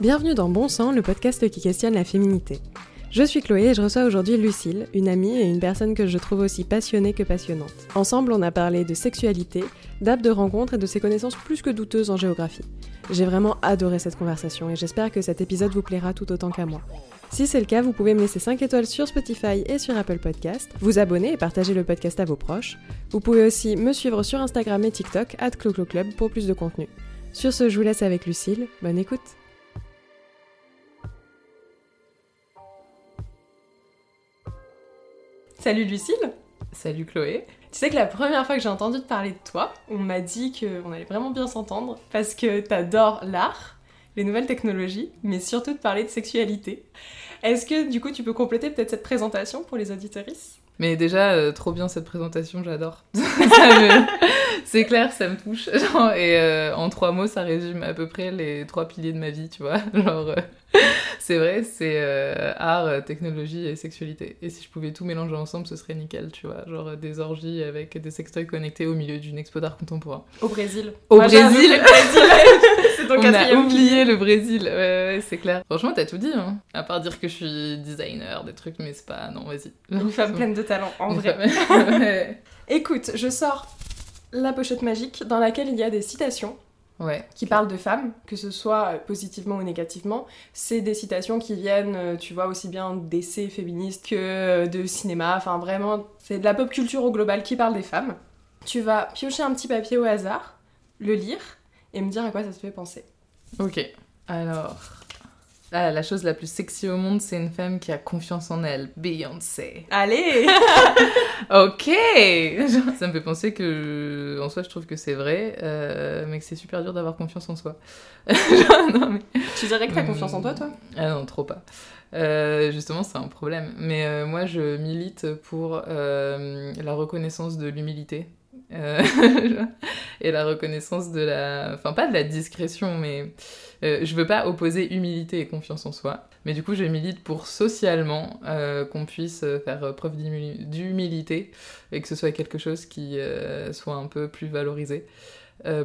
Bienvenue dans Bon Sang, le podcast qui questionne la féminité. Je suis Chloé et je reçois aujourd'hui Lucille, une amie et une personne que je trouve aussi passionnée que passionnante. Ensemble, on a parlé de sexualité, d'apps de rencontres et de ses connaissances plus que douteuses en géographie. J'ai vraiment adoré cette conversation et j'espère que cet épisode vous plaira tout autant qu'à moi. Si c'est le cas, vous pouvez me laisser 5 étoiles sur Spotify et sur Apple Podcast, vous abonner et partager le podcast à vos proches. Vous pouvez aussi me suivre sur Instagram et TikTok, at Club pour plus de contenu. Sur ce, je vous laisse avec Lucille. Bonne écoute! Salut Lucille. Salut Chloé. Tu sais que la première fois que j'ai entendu te parler de toi, on m'a dit qu'on allait vraiment bien s'entendre parce que t'adores l'art, les nouvelles technologies, mais surtout de parler de sexualité. Est-ce que du coup tu peux compléter peut-être cette présentation pour les auditorices? Mais déjà, euh, trop bien cette présentation, j'adore. C'est clair, ça me touche. et euh, en trois mots, ça résume à peu près les trois piliers de ma vie, tu vois. Genre, euh, c'est vrai, c'est art, technologie et sexualité. Et si je pouvais tout mélanger ensemble, ce serait nickel, tu vois. Genre des orgies avec des sextoys connectés au milieu d'une expo d'art contemporain. Au Brésil. Au Brésil On a oublié le Brésil, ouais, ouais, c'est clair. Franchement, t'as tout dit, hein. À part dire que je suis designer, des trucs, mais c'est pas... Non, vas-y. Une femme pleine de talent, en vrai. Écoute, je sors la pochette magique dans laquelle il y a des citations Ouais. qui parlent de femmes, que ce soit positivement ou négativement. C'est des citations qui viennent, euh, tu vois, aussi bien d'essais féministes que euh, de cinéma. Enfin, vraiment, c'est de la pop culture au global qui parle des femmes. Tu vas piocher un petit papier au hasard, le lire et me dire à quoi ça te fait penser. Ok. Alors, ah, la chose la plus sexy au monde, c'est une femme qui a confiance en elle. Beyoncé. Allez Ok Ça me fait penser que, en soi, je trouve que c'est vrai, euh, mais que c'est super dur d'avoir confiance en soi. non, mais... Tu dirais que t'as confiance en toi, toi? Ah non, trop pas. Euh, justement, c'est un problème. Mais euh, moi, je milite pour la reconnaissance de l'humilité. et la reconnaissance de la... Enfin, pas de la discrétion, mais euh, je veux pas opposer humilité et confiance en soi, mais du coup je milite pour socialement euh, qu'on puisse euh, faire preuve d'humilité et que ce soit quelque chose qui soit un peu plus valorisé.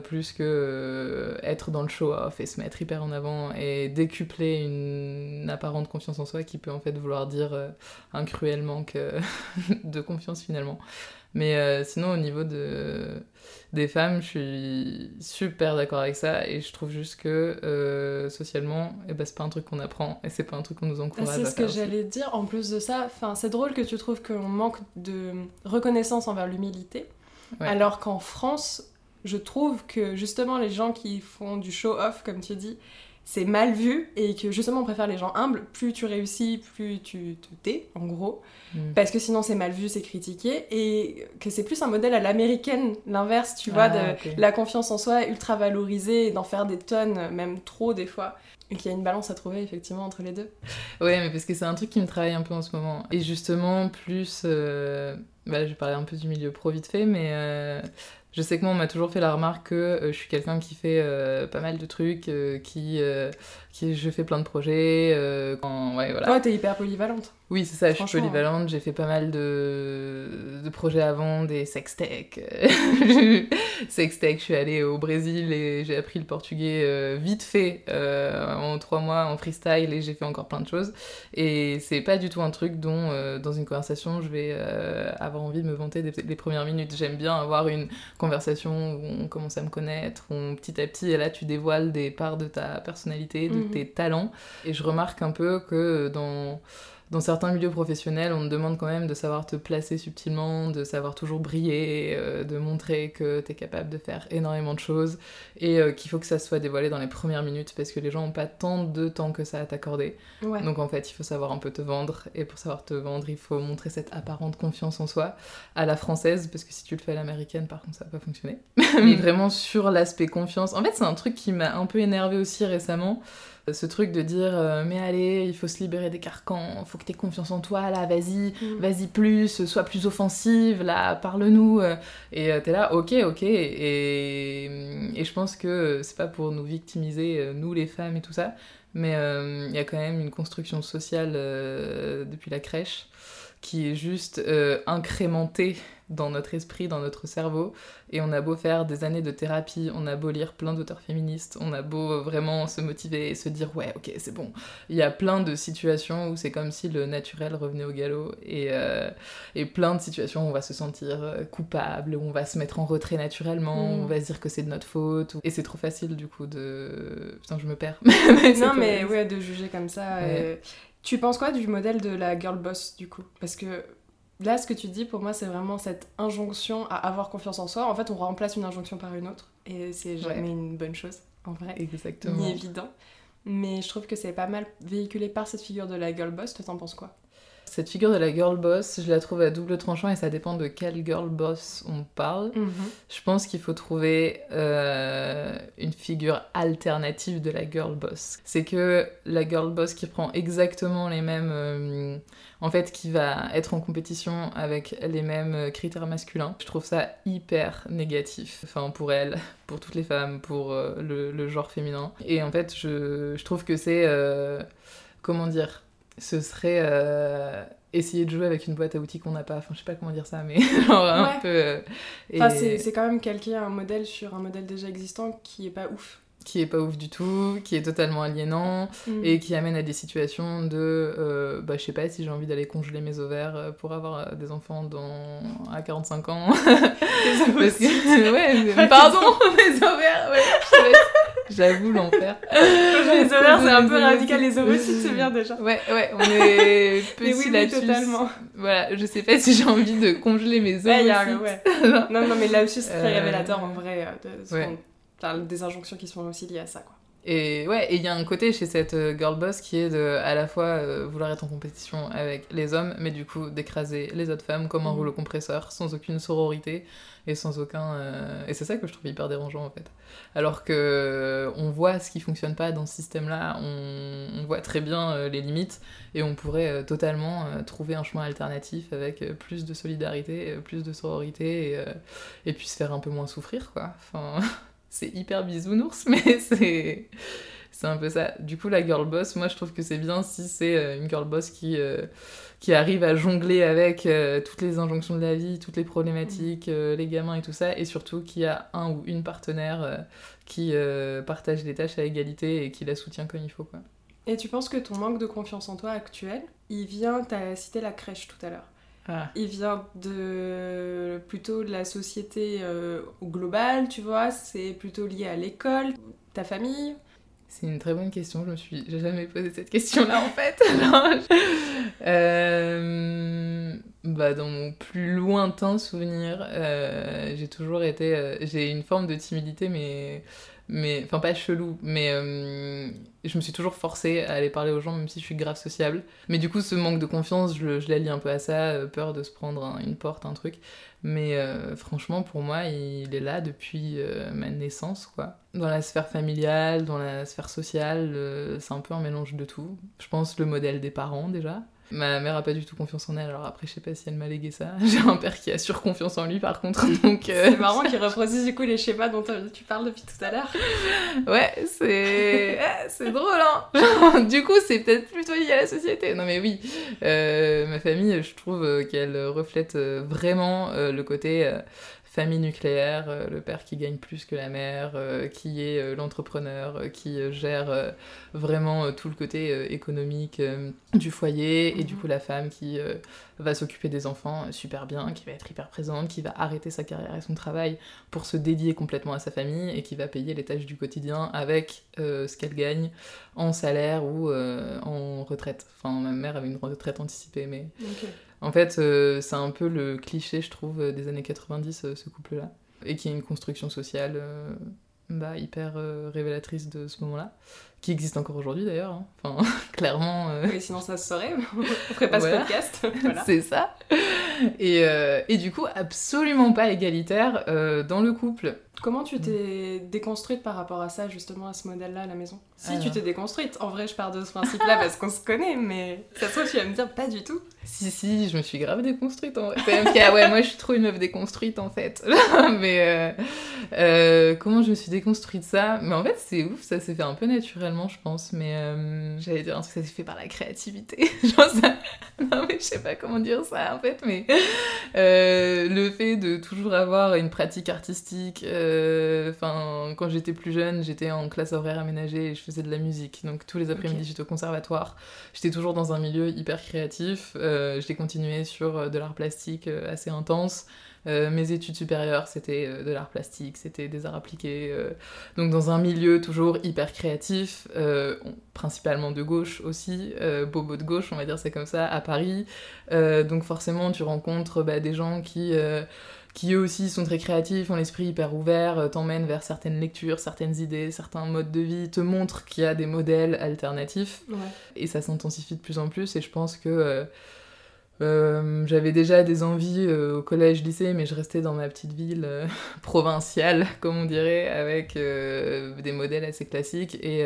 plus que être dans le show-off et se mettre hyper en avant et décupler une apparente confiance en soi qui peut en fait vouloir dire un cruel manque de confiance finalement. Mais sinon au niveau de des femmes, je suis super d'accord avec ça et je trouve juste que euh, socialement, eh ben, c'est pas un truc qu'on apprend et c'est pas un truc qu'on nous encourage à faire. C'est ce que j'allais dire. En plus de ça, c'est drôle que tu trouves qu'on manque de reconnaissance envers l'humilité, alors qu'en France, je trouve que justement les gens qui font du show-off, comme tu dis, c'est mal vu et que justement on préfère les gens humbles. Plus tu réussis, plus tu te tais, en gros. Mm. Parce que sinon c'est mal vu, c'est critiqué. Et que c'est plus un modèle à l'américaine, l'inverse, tu vois, ah, de la confiance en soi ultra valorisée et d'en faire des tonnes, même trop des fois. Et qu'il y a une balance à trouver effectivement entre les deux. Ouais, mais parce que c'est un truc qui me travaille un peu en ce moment. Et justement, plus. Euh... Bah, je vais parler un peu du milieu pro vite fait, mais euh, je sais que moi, on m'a toujours fait la remarque que euh, je suis quelqu'un qui fait euh, pas mal de trucs, euh, qui, qui. Je fais plein de projets. Quand, ouais, voilà. Toi, t'es hyper polyvalente. Oui, c'est ça, je suis polyvalente. J'ai fait pas mal de, de projets avant, des sextech. sextech, je suis allée au Brésil et j'ai appris le portugais euh, vite fait euh, en trois mois en freestyle et j'ai fait encore plein de choses. Et c'est pas du tout un truc dont, euh, dans une conversation, je vais avoir envie de me vanter des, premières minutes. J'aime bien avoir une conversation où on commence à me connaître, où petit à petit, et là, tu dévoiles des parts de ta personnalité, de mhm. tes talents. Et je remarque un peu que dans dans certains milieux professionnels, on te demande quand même de savoir te placer subtilement, de savoir toujours briller, euh, de montrer que tu es capable de faire énormément de choses et euh, qu'il faut que ça soit dévoilé dans les premières minutes parce que les gens n'ont pas tant de temps que ça à t'accorder. Donc en fait, il faut savoir un peu te vendre et pour savoir te vendre, il faut montrer cette apparente confiance en soi à la française parce que si tu le fais à l'américaine, par contre, ça va pas fonctionner. Mais vraiment sur l'aspect confiance. En fait, c'est un truc qui m'a un peu énervé aussi récemment. Ce truc de dire euh, mais allez, il faut se libérer des carcans, faut que t'aies confiance en toi, là, vas-y, mm. vas-y plus, sois plus offensive, là, parle-nous. Euh. Et euh, t'es là, ok, ok. Et, et je pense que c'est pas pour nous victimiser, nous les femmes et tout ça, mais il y a quand même une construction sociale depuis la crèche qui est juste incrémentée dans notre esprit, dans notre cerveau. Et on a beau faire des années de thérapie, on a beau lire plein d'auteurs féministes, on a beau vraiment se motiver et se dire ouais, ok, c'est bon. Il y a plein de situations où c'est comme si le naturel revenait au galop et, euh, et plein de situations où on va se sentir euh, coupable, où on va se mettre en retrait naturellement, où on Mm. va se dire que c'est de notre faute. Et c'est trop facile du coup de. Putain, je me perds. non, mais ouais, de juger comme ça. Ouais. euh, Tu penses quoi du modèle de la girl boss, du coup? Parce que là, ce que tu dis, pour moi, c'est vraiment cette injonction à avoir confiance en soi. En fait, on remplace une injonction par une autre. Et c'est jamais Ouais. une bonne chose, en vrai. Exactement. Ni évident. Mais je trouve que c'est pas mal véhiculé par cette figure de la girl boss. Toi, t'en penses quoi? Cette figure de la girl boss, je la trouve à double tranchant et ça dépend de quelle girl boss on parle. Je pense qu'il faut trouver euh, une figure alternative de la girl boss. C'est que la girl boss qui prend exactement les mêmes... euh, en fait, qui va être en compétition avec les mêmes euh, critères masculins. Je trouve ça hyper négatif. Enfin, pour elle, pour toutes les femmes, pour euh, le, le genre féminin. Et en fait, je, je trouve que c'est... comment dire Ce serait... euh, essayer de jouer avec une boîte à outils qu'on n'a pas. Enfin, je sais pas comment dire ça, mais genre un peu... euh, Enfin, et- c'est c'est quand même calquer un modèle sur un modèle déjà existant qui est pas ouf. qui est pas ouf du tout, qui est totalement aliénant Mm. et qui amène à des situations de euh, bah je sais pas si j'ai envie d'aller congeler mes ovaires pour avoir des enfants dans à 45 ans Parce que- ouais mais- pardon mes ovaires ouais je. J'avoue l'enfer les ovaires, c'est un peu radical. Les ovocytes, c'est bien déjà. ouais ouais on est petit oui, oui, là-dessus totalement. voilà je sais pas si j'ai envie de congeler mes ovaires Ouais. Non, non, mais là aussi, c'est très Euh, révélateur en vrai euh, de ouais. qu'on- enfin, des injonctions qui sont aussi liées à ça, quoi. Et ouais, et il y a un côté chez cette euh, girl boss qui est de à la fois euh, vouloir être en compétition avec les hommes, mais du coup d'écraser les autres femmes comme un Mhm. rouleau compresseur, sans aucune sororité et sans aucun. euh, Et c'est ça que je trouve hyper dérangeant en fait. Alors que on voit ce qui fonctionne pas dans ce système-là, on, on voit très bien euh, les limites et on pourrait totalement trouver un chemin alternatif avec plus de solidarité, plus de sororité et, et puis se faire un peu moins souffrir quoi. Enfin. c'est hyper bisounours, mais c'est c'est un peu ça. Du coup, la girl boss, moi je trouve que c'est bien si c'est euh, une girl boss qui, euh, qui arrive à jongler avec euh, toutes les injonctions de la vie, toutes les problématiques, euh, les gamins et tout ça, et surtout qui a un ou une partenaire qui partage les tâches à égalité et qui la soutient comme il faut. Quoi. Et tu penses que ton manque de confiance en toi actuel, il vient, t'as cité la crèche tout à l'heure, Ah. il vient de plutôt de la société euh, au global, tu vois, c'est plutôt lié à l'école, ta famille C'est une très bonne question, je me suis j'ai jamais posé cette question-là en fait. Je- Euh, bah, dans mon plus lointain souvenir, euh, j'ai toujours été... j'ai une forme de timidité, mais... mais enfin, pas chelou, mais euh, je me suis toujours forcée à aller parler aux gens, même si je suis grave sociable. Mais du coup, ce manque de confiance, je, je la lie un peu à ça, euh, peur de se prendre un- une porte, un truc. Mais euh, franchement, pour moi, il est là depuis ma naissance, quoi. Dans la sphère familiale, dans la sphère sociale, c'est un peu un mélange de tout. Je pense le modèle des parents, déjà. Ma mère a pas du tout confiance en elle, alors après, je sais pas si elle m'a légué ça. J'ai un père qui a surconfiance en lui, par contre, donc... euh, C'est marrant qu'ils reproduisent du coup les schémas dont euh, tu parles depuis tout à l'heure. Ouais, c'est eh, c'est drôle, hein Genre, Du coup, c'est peut-être plutôt lié à la société. Non mais oui, euh, ma famille, je trouve euh, qu'elle reflète euh, vraiment euh, le côté euh, famille nucléaire, euh, le père qui gagne plus que la mère, euh, qui est euh, l'entrepreneur, qui gère vraiment tout le côté économique du foyer, et du Mhm. coup la femme qui va s'occuper des enfants super bien, qui va être hyper présente, qui va arrêter sa carrière et son travail pour se dédier complètement à sa famille et qui va payer les tâches du quotidien avec ce qu'elle gagne en salaire ou en retraite. Enfin, ma mère avait une retraite anticipée, mais. En fait, euh, c'est un peu le cliché, je trouve, euh, des années 90, euh, ce couple-là. Et qui est une construction sociale euh, bah, hyper révélatrice de ce moment-là, qui existe encore aujourd'hui d'ailleurs. hein. Enfin, clairement. Oui, sinon ça se saurait, on ferait pas Voilà. ce podcast. voilà. C'est ça. Et, et du coup, absolument pas égalitaire dans le couple. Comment tu t'es déconstruite par rapport à ça, justement, à ce modèle-là à la maison? Si tu t'es déconstruite, en vrai, je pars de ce principe-là parce qu'on se connaît, mais ça se trouve, tu vas me dire pas du tout. Si, si, je me suis grave déconstruite en vrai. ouais, moi je suis trop une meuf déconstruite en fait. mais euh, euh, comment je me suis déconstruite ça? Mais en fait, c'est ouf, ça s'est fait un peu naturellement, je pense. Mais euh, j'allais dire un truc, ça s'est fait par la créativité. Genre ça. Non, mais je sais pas comment dire ça en fait, mais le fait de toujours avoir une pratique artistique. Enfin, quand j'étais plus jeune, j'étais en classe horaire aménagée et je faisais de la musique. Donc tous les après-midi, j'étais au conservatoire. J'étais toujours dans un milieu hyper créatif. Euh, j'ai continué sur euh, de l'art plastique euh, assez intense. mes études supérieures, c'était de l'art plastique, c'était des arts appliqués. donc dans un milieu toujours hyper créatif, principalement de gauche aussi, bobo de gauche, on va dire c'est comme ça, à Paris. donc forcément, tu rencontres bah, des gens qui qui eux aussi sont très créatifs, ont l'esprit hyper ouvert, t'emmènent vers certaines lectures, certaines idées, certains modes de vie, te montrent qu'il y a des modèles alternatifs. Et ça s'intensifie de plus en plus. Et je pense que euh, j'avais déjà des envies euh, au collège, lycée, mais je restais dans ma petite ville euh, provinciale, comme on dirait, avec des modèles assez classiques. Et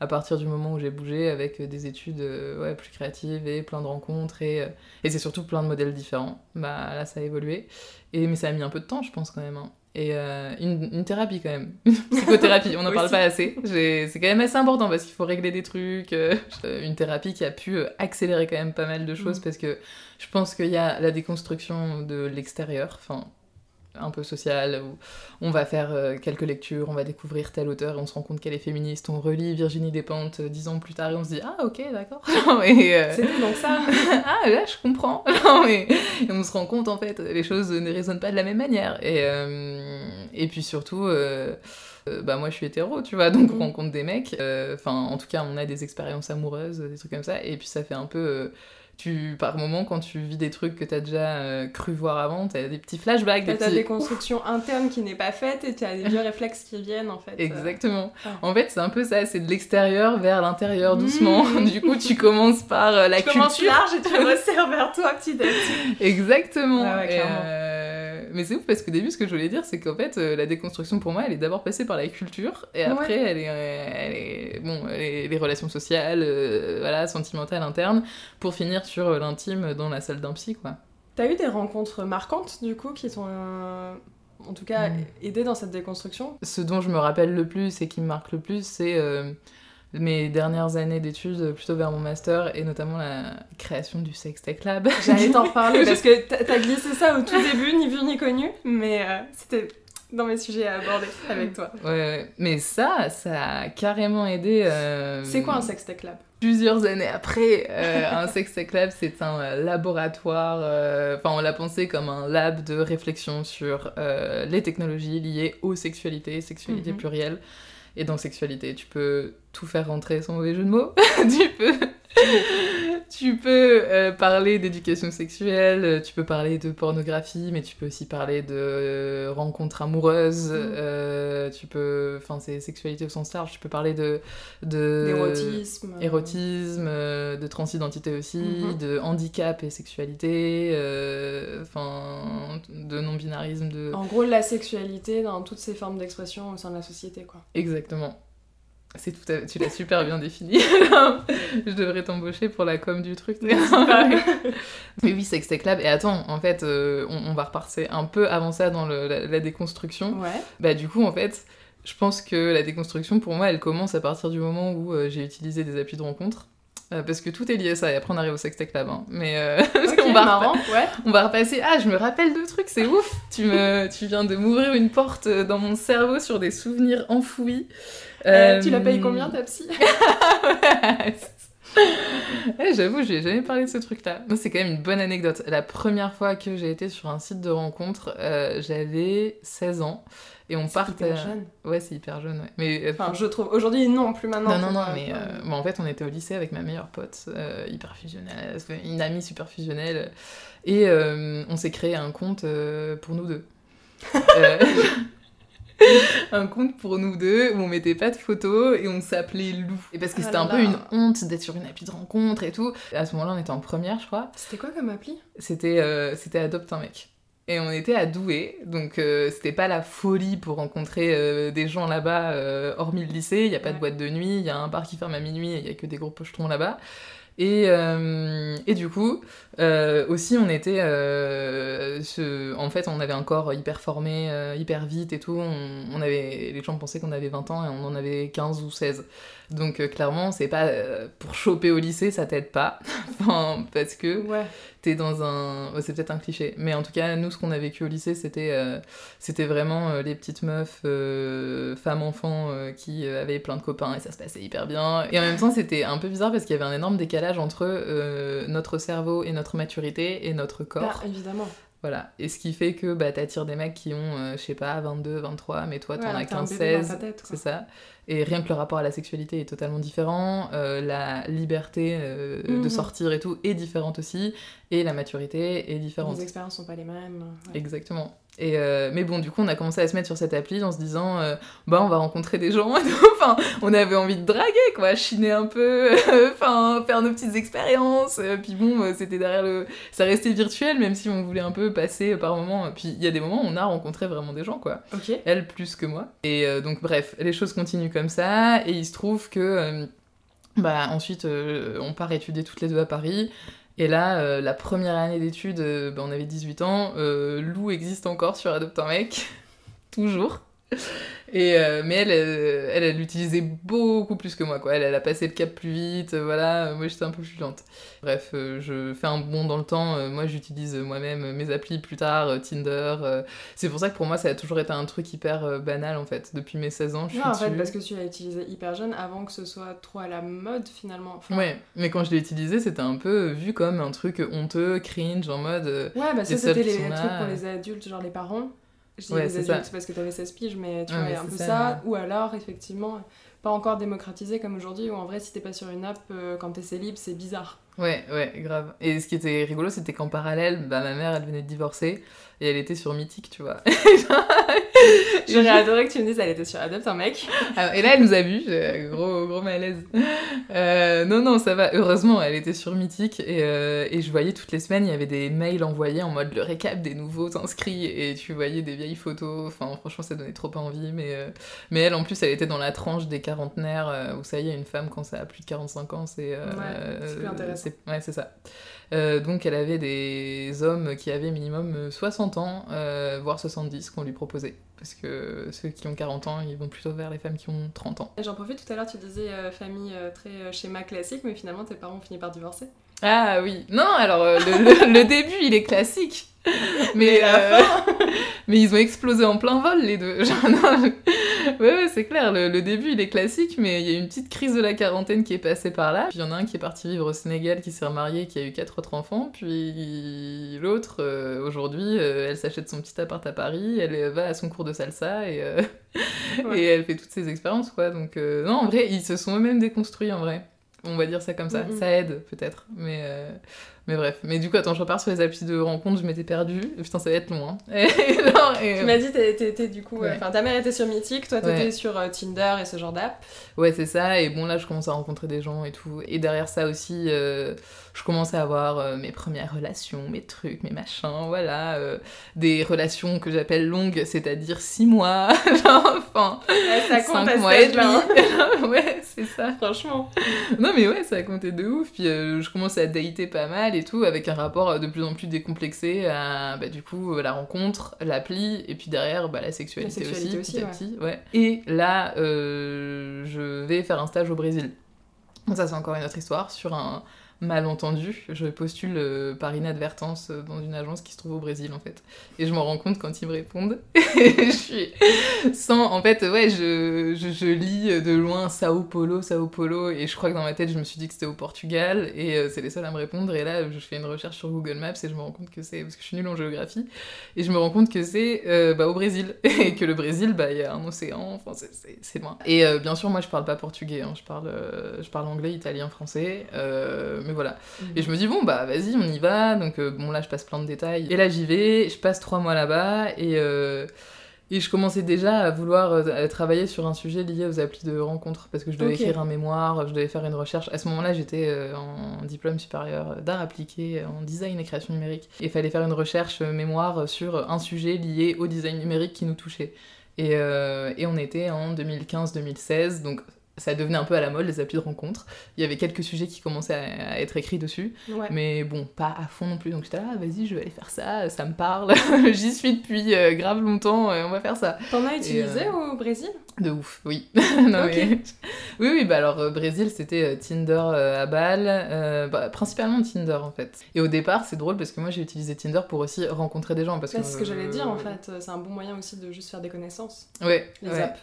à partir du moment où j'ai bougé avec des études ouais, plus créatives et plein de rencontres, et, et c'est surtout plein de modèles différents, bah là ça a évolué. Et, mais ça a mis un peu de temps, je pense, quand même. Hein. Et euh, une, thérapie quand même. Psychothérapie, on n'en parle pas assez. C'est quand même assez important parce qu'il faut régler des trucs. Euh, une thérapie qui a pu euh, accélérer quand même pas mal de choses mm. parce que je pense qu'il y a la déconstruction de l'extérieur. Enfin, un peu sociale, où on va faire euh, quelques lectures, on va découvrir tel auteur et on se rend compte qu'elle est féministe, on relit Virginie Despentes euh, dix ans plus tard et on se dit ah ok d'accord. Euh, c'est tout donc ça. ah là je comprends. et on se rend compte en fait les choses ne résonnent pas de la même manière et et puis surtout bah moi je suis hétéro tu vois donc on mm. rencontre des mecs enfin en tout cas on a des expériences amoureuses des trucs comme ça et puis ça fait un peu tu, par moment, quand tu vis des trucs que tu as déjà euh, cru voir avant, tu as des petits flashbacks. Tu as des constructions internes qui n'est pas faites et tu as des vieux réflexes qui viennent en fait. Exactement. Ah. En fait, c'est un peu ça, c'est de l'extérieur vers l'intérieur doucement. Mmh. du coup, tu commences par euh, la tu culture. Tu commences large et tu resserres vers toi petit à petit. Exactement. Ah euh, mais c'est ouf parce qu'au début, ce que je voulais dire, c'est qu'en fait, la déconstruction pour moi, elle est d'abord passée par la culture et après, elle, est, elle est. Bon, les relations sociales, voilà, sentimentales, internes, pour finir sur euh, l'intime dans la salle d'un psy, quoi. T'as eu des rencontres marquantes, du coup, qui t'ont, euh, en tout cas, mm. aidé dans cette déconstruction? Ce dont je me rappelle le plus et qui me marque le plus, c'est euh, mes dernières années d'études, plutôt vers mon master, et notamment la création du Sex Tech Lab. J'allais t'en reparler, parce que t'as glissé ça au tout début, ni vu ni connu, mais c'était dans mes sujets à aborder avec toi. Ouais, mais ça, ça a carrément aidé. C'est quoi un Sex Tech Lab? plusieurs années après, euh, un sex tech lab, c'est un euh, laboratoire, euh, enfin on l'a pensé comme un lab de réflexion sur les technologies liées aux sexualités, sexualité mhm. plurielle. Et dans sexualité, tu peux tout faire rentrer sans mauvais jeu de mots. tu peux tu peux euh, parler d'éducation sexuelle, euh, tu peux parler de pornographie, mais tu peux aussi parler de euh, rencontres amoureuses, mm. tu peux... Enfin, c'est sexualité au sens large, tu peux parler de... D'érotisme. Érotisme, de transidentité aussi, mm-hmm. de handicap et sexualité, enfin, de non-binarisme, de... En gros, la sexualité dans toutes ses formes d'expression au sein de la société, quoi. Exactement. C'est tout tu l'as super bien défini. je devrais t'embaucher pour la com du truc. Mais oui, Sex Tech Lab. Et attends, en fait, euh, on, va repartir un peu avant ça dans la, déconstruction. Ouais. Bah du coup, en fait, je pense que la déconstruction, pour moi, elle commence à partir du moment où euh, j'ai utilisé des applis de rencontre. Euh, parce que tout est lié à ça, et après on arrive au Sex Tech Lab. Hein. Mais on, va ouais. on va repasser. Ah, je me rappelle de trucs, c'est ouf! Tu, me... tu viens de m'ouvrir une porte dans mon cerveau sur des souvenirs enfouis. Euh, tu l'as payé combien ta psy eh, J'avoue, je n'ai jamais parlé de ce truc-là. C'est quand même une bonne anecdote. La première fois que j'ai été sur un site de rencontre, euh, j'avais 16 ans. Et on partait. C'est hyper jeune. Ouais, c'est hyper jeune, ouais. Mais, euh, enfin, je trouve. Aujourd'hui, non, plus maintenant. Non, non, non, mais en fait, on était au lycée avec ma meilleure pote, hyper fusionnelle, une amie super fusionnelle. Et on s'est créé un compte pour nous deux. un compte pour nous deux où on mettait pas de photos et on s'appelait Lou. Et parce que ah c'était un peu une honte d'être sur une appli de rencontre et tout. à ce moment-là, on était en première, je crois. C'était quoi comme appli? C'était euh, c'était Adopte un mec. Et on était à Douai, donc euh, c'était pas la folie pour rencontrer euh, des gens là-bas, euh, hormis le lycée, il n'y a pas de boîte de nuit, il y a un bar qui ferme à minuit et il y a que des gros pochetons là-bas. Et, et, du coup, aussi, on était. Ce... En fait, on avait un corps hyper formé, hyper vite et tout. On, on avait... Les gens pensaient qu'on avait 20 ans et on en avait 15 ou 16. Donc, clairement, c'est pas. pour choper au lycée, ça t'aide pas. enfin, parce que. Ouais t'es dans un. c'est peut-être un cliché, mais en tout cas, nous, ce qu'on a vécu au lycée, c'était euh, c'était vraiment euh, les petites meufs, euh, femmes-enfants, qui avaient plein de copains et ça se passait hyper bien. Et en même temps, c'était un peu bizarre parce qu'il y avait un énorme décalage entre notre cerveau et notre maturité et notre corps. Ah, évidemment. Voilà. Et ce qui fait que bah, t'attires des mecs qui ont, je sais pas, 22, 23, mais toi, t'en as 15, 16. C'est ça. Et rien que le rapport à la sexualité est totalement différent, euh, la liberté euh, de mhm. sortir et tout est différente aussi, et la maturité est différente. Les expériences sont pas les mêmes. Exactement. Et euh, mais bon, du coup, on a commencé à se mettre sur cette appli en se disant, bah, on va rencontrer des gens. enfin, on avait envie de draguer, quoi, chiner un peu, enfin, faire nos petites expériences. puis bon, c'était derrière le. Ça restait virtuel, même si on voulait un peu passer par moments. Puis il y a des moments où on a rencontré vraiment des gens, quoi. Ok. Elle plus que moi. Et donc, bref, les choses continuent comme ça, et il se trouve que euh, bah, ensuite euh, on part étudier toutes les deux à Paris. Et là, euh, la première année d'études, bah, on avait 18 ans, Lou existe encore sur Adopte un mec, toujours. Et, euh, mais elle, euh, elle, elle l'utilisait beaucoup plus que moi, quoi. Elle, elle a passé le cap plus vite, euh, voilà. Moi, j'étais un peu plus lente. Bref, je fais un bond dans le temps. moi, j'utilise moi-même mes applis plus tard, Tinder. c'est pour ça que pour moi, ça a toujours été un truc hyper banal, en fait. Depuis mes 16 ans, je non, en fait, parce que tu l'as utilisé hyper jeune, avant que ce soit trop à la mode, finalement. Ouais, mais quand je l'ai utilisé, c'était un peu vu comme un truc honteux, cringe, en mode... Ouais, bah ça, c'était les trucs pour les adultes, genre les parents. Je dis les adultes parce que tu avais 16 piges, mais tu vois, un peu ça. Ou alors, effectivement, pas encore démocratisé comme aujourd'hui, où en vrai, si t'es pas sur une app, euh, quand t'es célib, c'est bizarre. Ouais, ouais, grave. Et ce qui était rigolo, c'était qu'en parallèle, bah, ma mère, elle venait de divorcer et elle était sur Mythique, tu vois. J'aurais adoré que tu me dises elle était sur Adopt un mec. Ah, et là, elle nous a vus, gros, gros malaise. Euh, non, non, ça va. Heureusement, elle était sur Mythique et, euh, et, je voyais toutes les semaines, il y avait des mails envoyés en mode le récap des nouveaux inscrits et tu voyais des vieilles photos. Enfin, franchement, ça donnait trop envie. Mais, euh, mais elle, en plus, elle était dans la tranche des quarantenaires où ça y est, une femme, quand ça a plus de 45 ans, c'est. ouais, c'est plus intéressant. Ouais, c'est ça. Euh, donc elle avait des hommes qui avaient minimum 60 ans, euh, voire 70 qu'on lui proposait. Parce que ceux qui ont 40 ans, ils vont plutôt vers les femmes qui ont 30 ans. J'en profite, tout à l'heure tu disais euh, famille très schéma classique, mais finalement tes parents ont fini par divorcer. Ah oui, non, alors le, début il est classique. Mais, mais ils ont explosé en plein vol les deux. ouais, ouais c'est clair, le, début il est classique, mais il y a une petite crise de la quarantaine qui est passée par là. Puis il y en a un qui est parti vivre au Sénégal, qui s'est remarié, qui a eu quatre autres enfants. Puis l'autre, euh, aujourd'hui, euh, elle s'achète son petit appart à Paris, elle va à son cours de salsa et, euh, et elle fait toutes ses expériences, quoi. Donc, non, en vrai, ils se sont eux-mêmes déconstruits, en vrai. On va dire ça comme ça. Ça aide, peut-être. Mais, mais bref, mais du coup, attends, je repars sur les applis de rencontre, je m'étais perdue. Putain, ça va être long. Hein. Tu m'as dit, t'étais du coup. Enfin, ta mère était sur Mythique, toi t'étais sur euh, Tinder et ce genre d'app. Ouais, c'est ça. Et bon, là, je commence à rencontrer des gens et tout. Et derrière ça aussi, euh, je commençais à avoir euh, mes premières relations, mes trucs, mes machins, voilà. des relations que j'appelle longues, c'est-à-dire 6 mois, enfin, ça compte 5 mois et demi. Hein. ouais, c'est ça. Franchement. Non, mais ouais, ça a compté de ouf. Puis je commençais à dater pas mal et tout, avec un rapport de plus en plus décomplexé à, bah, du coup, la rencontre, l'appli, et puis derrière, bah, la sexualité, aussi, petit à petit. Ouais. Et là, je vais faire un stage au Brésil. Ça, c'est encore une autre histoire, sur un, malentendu. Je postule euh, par inadvertance euh, dans une agence qui se trouve au Brésil en fait. Et je m'en rends compte quand ils me répondent. je suis sans. En fait, ouais, je, je, lis de loin Sao Paulo, Sao Paulo. Et je crois que dans ma tête, je me suis dit que c'était au Portugal. Et euh, c'est les seuls à me répondre. Et là, je fais une recherche sur Google Maps et je me rends compte que c'est. Parce que je suis nulle en géographie. Et je me rends compte que c'est bah, au Brésil. et que le Brésil, bah, il y a un océan. Enfin, c'est loin. Et bien sûr, moi, je parle pas portugais. Hein. Je, parle, je parle anglais, italien, français voilà. Mhm. Et je me dis, bon, bah vas-y, on y va. Donc, euh, bon, là, je passe plein de détails. Et là, j'y vais, je passe trois mois là-bas et. Euh, Et je commençais déjà à vouloir euh, travailler sur un sujet lié aux applis de rencontres parce que je devais écrire un mémoire, je devais faire une recherche. À ce moment-là, j'étais en diplôme supérieur d'art appliqué en design et création numérique. Et il fallait faire une recherche mémoire sur un sujet lié au design numérique qui nous touchait. Et, euh, et on était en 2015-2016, donc ça devenait un peu à la mode les applis de rencontres. Il y avait quelques sujets qui commençaient à, à être écrits dessus. Ouais. Mais bon, pas à fond non plus. Donc j'étais là, ah, vas-y, je vais aller faire ça, ça me parle. J'y suis depuis euh, grave longtemps, euh, on va faire ça. T'en as utilisé euh, au Brésil? De ouf, oui. Non, Ok. mais- Oui, oui, bah alors euh, Brésil, c'était Tinder à Bâle, bah, principalement Tinder en fait. Et au départ, c'est drôle parce que moi j'ai utilisé Tinder pour aussi rencontrer des gens. Parce Bah, que, C'est ce que j'allais dire en fait. C'est un bon moyen aussi de juste faire des connaissances. Ouais, Les ouais. apps.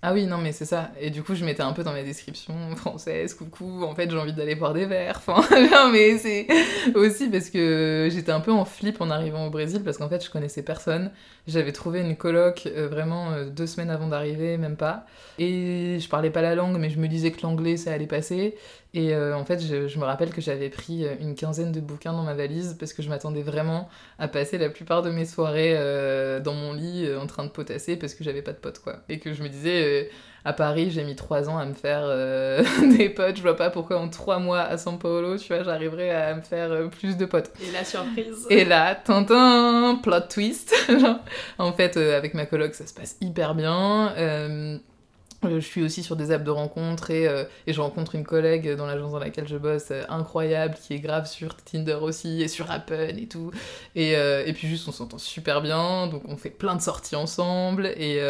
Ah oui, non, mais c'est ça. Et du coup, je mettais un peu dans ma description française, coucou, en fait, j'ai envie d'aller boire des verres. Enfin, non, mais c'est aussi parce que j'étais un peu en flip en arrivant au Brésil, parce qu'en fait, je connaissais personne. J'avais trouvé une coloc euh, vraiment euh, deux semaines avant d'arriver, même pas. Et je parlais pas la langue, mais je me disais que l'anglais, ça allait passer. Et euh, en fait, je, je me rappelle que j'avais pris euh, une quinzaine de bouquins dans ma valise, parce que je m'attendais vraiment à passer la plupart de mes soirées euh, dans mon lit euh, en train de potasser, parce que j'avais pas de potes, quoi. Et que je me disais, à Paris, j'ai mis trois ans à me faire des potes. Je vois pas pourquoi en trois mois à São Paulo, tu vois, j'arriverais à me faire plus de potes. Et la surprise. Et là, tintin, plot twist. En fait, avec ma coloc, ça se passe hyper bien. Euh, je suis aussi sur des apps de rencontres et, euh, et je rencontre une collègue dans l'agence dans laquelle je bosse, euh, incroyable, qui est grave sur Tinder aussi et sur Appen et tout. Et, et puis juste, on s'entend super bien, donc on fait plein de sorties ensemble. Et,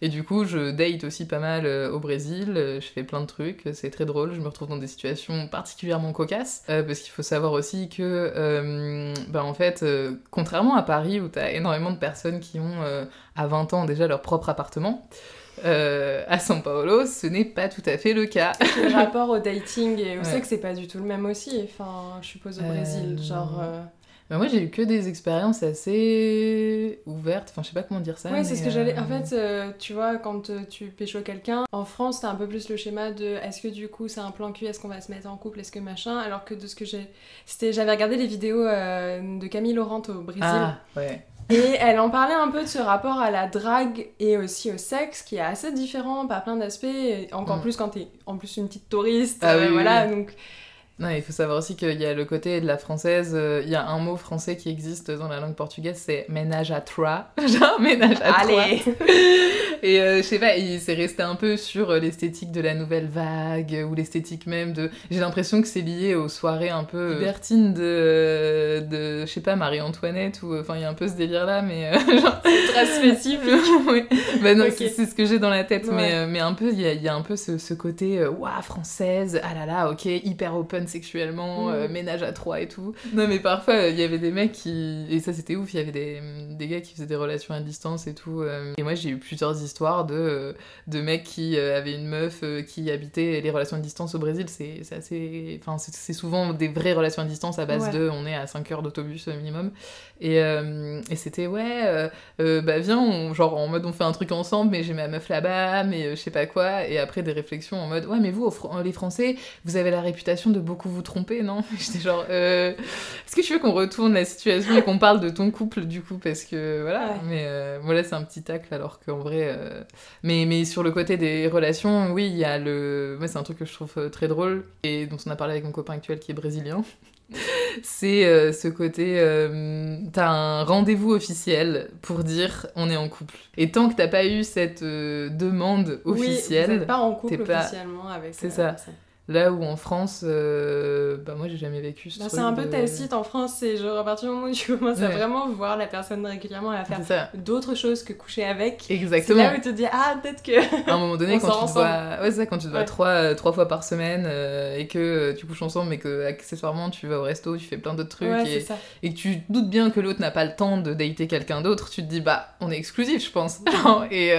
et du coup, je date aussi pas mal au Brésil, je fais plein de trucs, c'est très drôle, je me retrouve dans des situations particulièrement cocasses, parce qu'il faut savoir aussi que, bah, en fait, contrairement à Paris où t'as énormément de personnes qui ont à 20 ans déjà leur propre appartement, euh, à São Paulo, ce n'est pas tout à fait le cas. le rapport au dating, et on Ouais. que c'est pas du tout le même aussi. Enfin, je suppose au Euh, Brésil. Genre. euh, Bah, moi, j'ai eu que des expériences assez ouvertes, enfin, je sais pas comment dire ça. Ouais, c'est ce que j'allais. En euh, fait, euh, tu vois, quand euh, tu pécho quelqu'un, en France, t'as un peu plus le schéma de est-ce que du coup c'est un plan cul, est-ce qu'on va se mettre en couple, est-ce que machin, alors que de ce que j'ai. C'était, j'avais regardé les vidéos euh, de Camille Laurent au Brésil. Ah, ouais. Et elle en parlait un peu de ce rapport à la drague et aussi au sexe qui est assez différent par plein d'aspects, encore Mm. plus quand t'es en plus une petite touriste. Ah euh, oui, voilà, oui. donc. Non, il faut savoir aussi qu'il y a le côté de la française, euh, il y a un mot français qui existe dans la langue portugaise, c'est ménage à trois. Genre ménage à trois. Allez Et euh, je sais pas, il s'est resté un peu sur euh, l'esthétique de la nouvelle vague, ou l'esthétique même de... J'ai l'impression que c'est lié aux soirées un peu euh, libertines de, de je sais pas, Marie-Antoinette, ou... Enfin, il y a un peu ce délire-là, mais... euh, genre... Très spécifique. ouais. Bah non, c'est ce que j'ai dans la tête, Ouais. mais, mais un peu, il y a, il y a un peu ce, ce côté, ouah, française, ah là là, ok, hyper open sexuellement, Mm. euh, ménage à trois et tout. Non, mais parfois, euh, il y avait des mecs qui... Et ça, c'était ouf, il y avait des, des gars qui faisaient des relations à distance et tout. euh, Et moi, j'ai eu plusieurs histoires de, de mecs qui avaient une meuf qui habitait les relations à distance au Brésil. C'est assez... Enfin, c'est souvent des vraies relations à distance à base Ouais. de... On est à 5 heures d'autobus minimum. Et, et c'était, ouais... bah viens, on- genre en mode on fait un truc ensemble, mais j'ai ma meuf là-bas, mais je sais pas quoi, et après des réflexions en mode ouais, mais vous, les Français, vous avez la réputation de beaucoup vous tromper, non J'étais genre, euh, est-ce que tu veux qu'on retourne la situation et qu'on parle de ton couple du coup? Parce que voilà, Ouais. mais euh, voilà, c'est un petit tacle alors qu'en vrai. euh, Mais, mais sur le côté des relations, oui, il y a le. Moi, c'est un truc que je trouve euh, très drôle et dont on a parlé avec mon copain actuel qui est brésilien c'est euh, ce côté euh, t'as un rendez-vous officiel pour dire on est en couple et tant que t'as pas eu cette euh, demande Oui, vous officielle êtes pas en couple pas- officiellement avec. C'est euh, ça. personne. Là où en France euh, bah moi j'ai jamais vécu ce Bah, c'est un peu de- tacite en France, c'est genre à partir du moment où tu commences à vraiment voir la personne régulièrement et à faire c'est d'autres choses que coucher avec. C'est exactement là où tu te dis ah peut-être que. à un moment donné On quand tu te vois ouais, c'est ça, quand tu te vois Ouais. trois, euh, trois fois par semaine euh, et que euh, tu couches ensemble mais que accessoirement tu vas au resto tu fais plein d'autres trucs ouais et, c'est et que tu doutes bien que l'autre n'a pas le temps de dater quelqu'un d'autre, tu te dis bah on est exclusif je pense. et,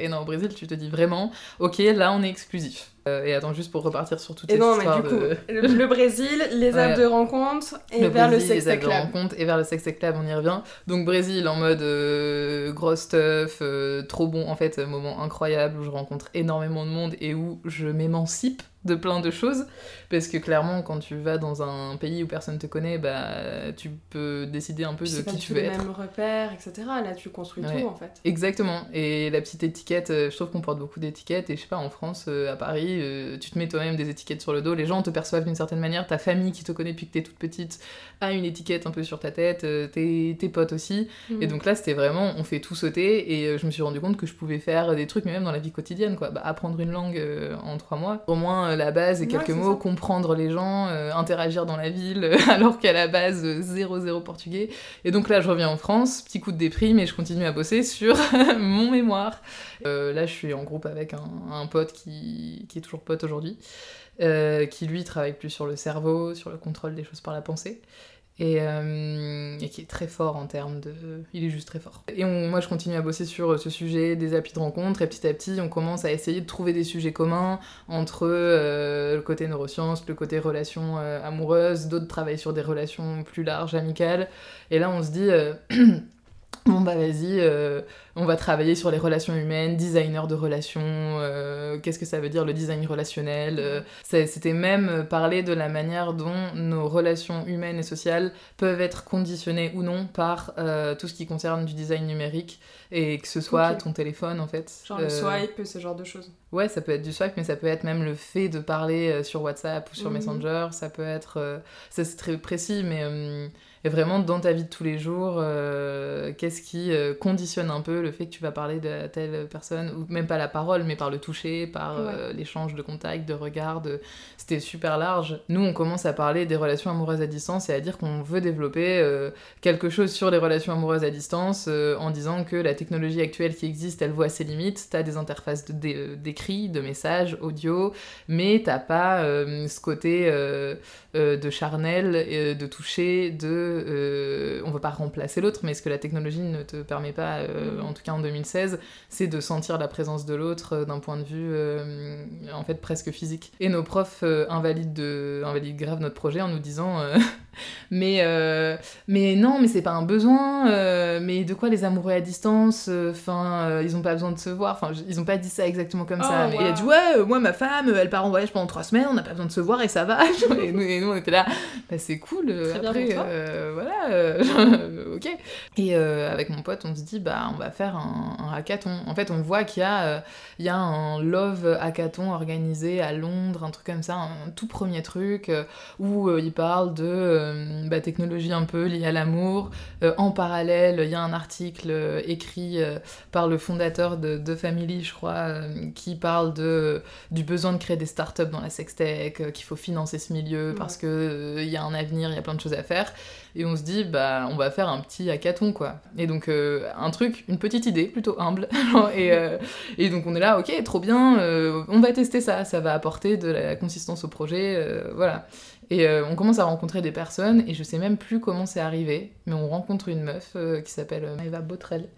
et non au Brésil tu te dis vraiment ok là on est exclusif. Euh, et attends juste pour repartir sur toute Et cette non mais du coup le, le Brésil, les apps Ouais. de rencontre et le vers Brésil, le les sex apps de rencontre et vers le sex club on y revient. Donc Brésil en mode euh, gros stuff, euh, trop bon en fait, moment incroyable où je rencontre énormément de monde et où je m'émancipe de plein de choses. Parce que clairement, quand tu vas dans un pays où personne te connaît, bah, tu peux décider un peu de qui tu veux être. mêmes repères, etc. Là, tu construis Ouais. tout en fait. Exactement. Et la petite étiquette, euh, je trouve qu'on porte beaucoup d'étiquettes. Et je sais pas, en France, euh, à Paris, euh, tu te mets toi-même des étiquettes sur le dos. Les gens te perçoivent d'une certaine manière. Ta famille qui te connaît depuis que t'es toute petite a une étiquette un peu sur ta tête. tes, tes potes aussi. Et Mm. donc là, c'était vraiment, on fait tout sauter. Et je me suis rendu compte que je pouvais faire des trucs, mais même dans la vie quotidienne, quoi. Bah, apprendre une langue en trois mois. Au moins, la base et quelques mots, ça. comprendre les gens, euh, interagir dans la ville, alors qu'à la base, euh, zéro, zéro portugais. Et donc là, je reviens en France, petit coup de déprime, et je continue à bosser sur mon mémoire. Euh, là, je suis en groupe avec un, un pote qui, qui est toujours pote aujourd'hui, euh, qui lui travaille plus sur le cerveau, sur le contrôle des choses par la pensée. Et, euh, et qui est très fort en termes de... Il est juste très fort. Et on- moi, je continue à bosser sur ce sujet des applis de rencontre, et petit à petit, on commence à essayer de trouver des sujets communs entre euh, le côté neurosciences, le côté relations euh, amoureuses, d'autres travaillent sur des relations plus larges, amicales. Et là, on se dit... Bon bah vas-y, euh, on va travailler sur les relations humaines, designer de relations, euh, qu'est-ce que ça veut dire le design relationnel. euh, C'était même parler de la manière dont nos relations humaines et sociales peuvent être conditionnées ou non par tout ce qui concerne du design numérique et que ce soit ton téléphone en fait. Genre le swipe, ce genre de choses. Ouais, ça peut être du swipe, mais ça peut être même le fait de parler sur WhatsApp ou sur Mhm. Messenger. Ça peut être. ça, c'est très précis, mais et vraiment dans ta vie de tous les jours, euh, qu'est-ce qui euh, conditionne un peu le fait que tu vas parler de telle personne, ou même pas la parole, mais par le toucher, par euh, l'échange de contact, de regard. de- C'était super large. Nous, on commence à parler des relations amoureuses à distance et à dire qu'on veut développer euh, quelque chose sur les relations amoureuses à distance en disant que la technologie actuelle qui existe, elle voit ses limites. T'as des interfaces de- d'é- d'écrit, de messages, audio, mais t'as pas ce côté de charnel, de toucher, de... euh, on veut pas remplacer l'autre, mais ce que la technologie ne te permet pas, euh, Mhm. en tout cas en 2016, c'est de sentir la présence de l'autre euh, d'un point de vue en fait presque physique. Et nos profs invalident, de, invalident grave notre projet en nous disant mais, euh, mais non, mais c'est pas un besoin, euh, mais de quoi les amoureux à distance Enfin, ils ont pas besoin de se voir, enfin, ils ont pas dit ça exactement comme Oh, ça, mais il a wow. dit ouais, moi ma femme, elle part en voyage pendant trois semaines, on n'a pas besoin de se voir et ça va. et, nous, et nous, on était là, bah c'est cool, bien après, pour toi. Euh, voilà, euh, ok. Et euh, avec mon pote, on se dit, bah on va faire un, un hackathon. En fait, on voit qu'il y, a, il y a un love hackathon organisé à Londres, un truc comme ça, un tout premier truc, où il parle de bah, technologie un peu liée à l'amour. En parallèle, il y a un article écrit par le fondateur de, de Family, je crois, qui parle de, du besoin de créer des startups dans la sextech, qu'il faut financer ce milieu parce que euh, il y a un avenir, il y a plein de choses à faire. Et on se dit, bah, on va faire un petit hackathon, quoi. Et donc, euh, un truc, une petite idée, plutôt humble. et, euh, et donc, on est là, ok, trop bien, euh, on va tester ça, ça va apporter de la consistance au projet, voilà. Et on commence à rencontrer des personnes, et je sais même plus comment c'est arrivé, mais on rencontre une meuf qui s'appelle Maëva Botrel,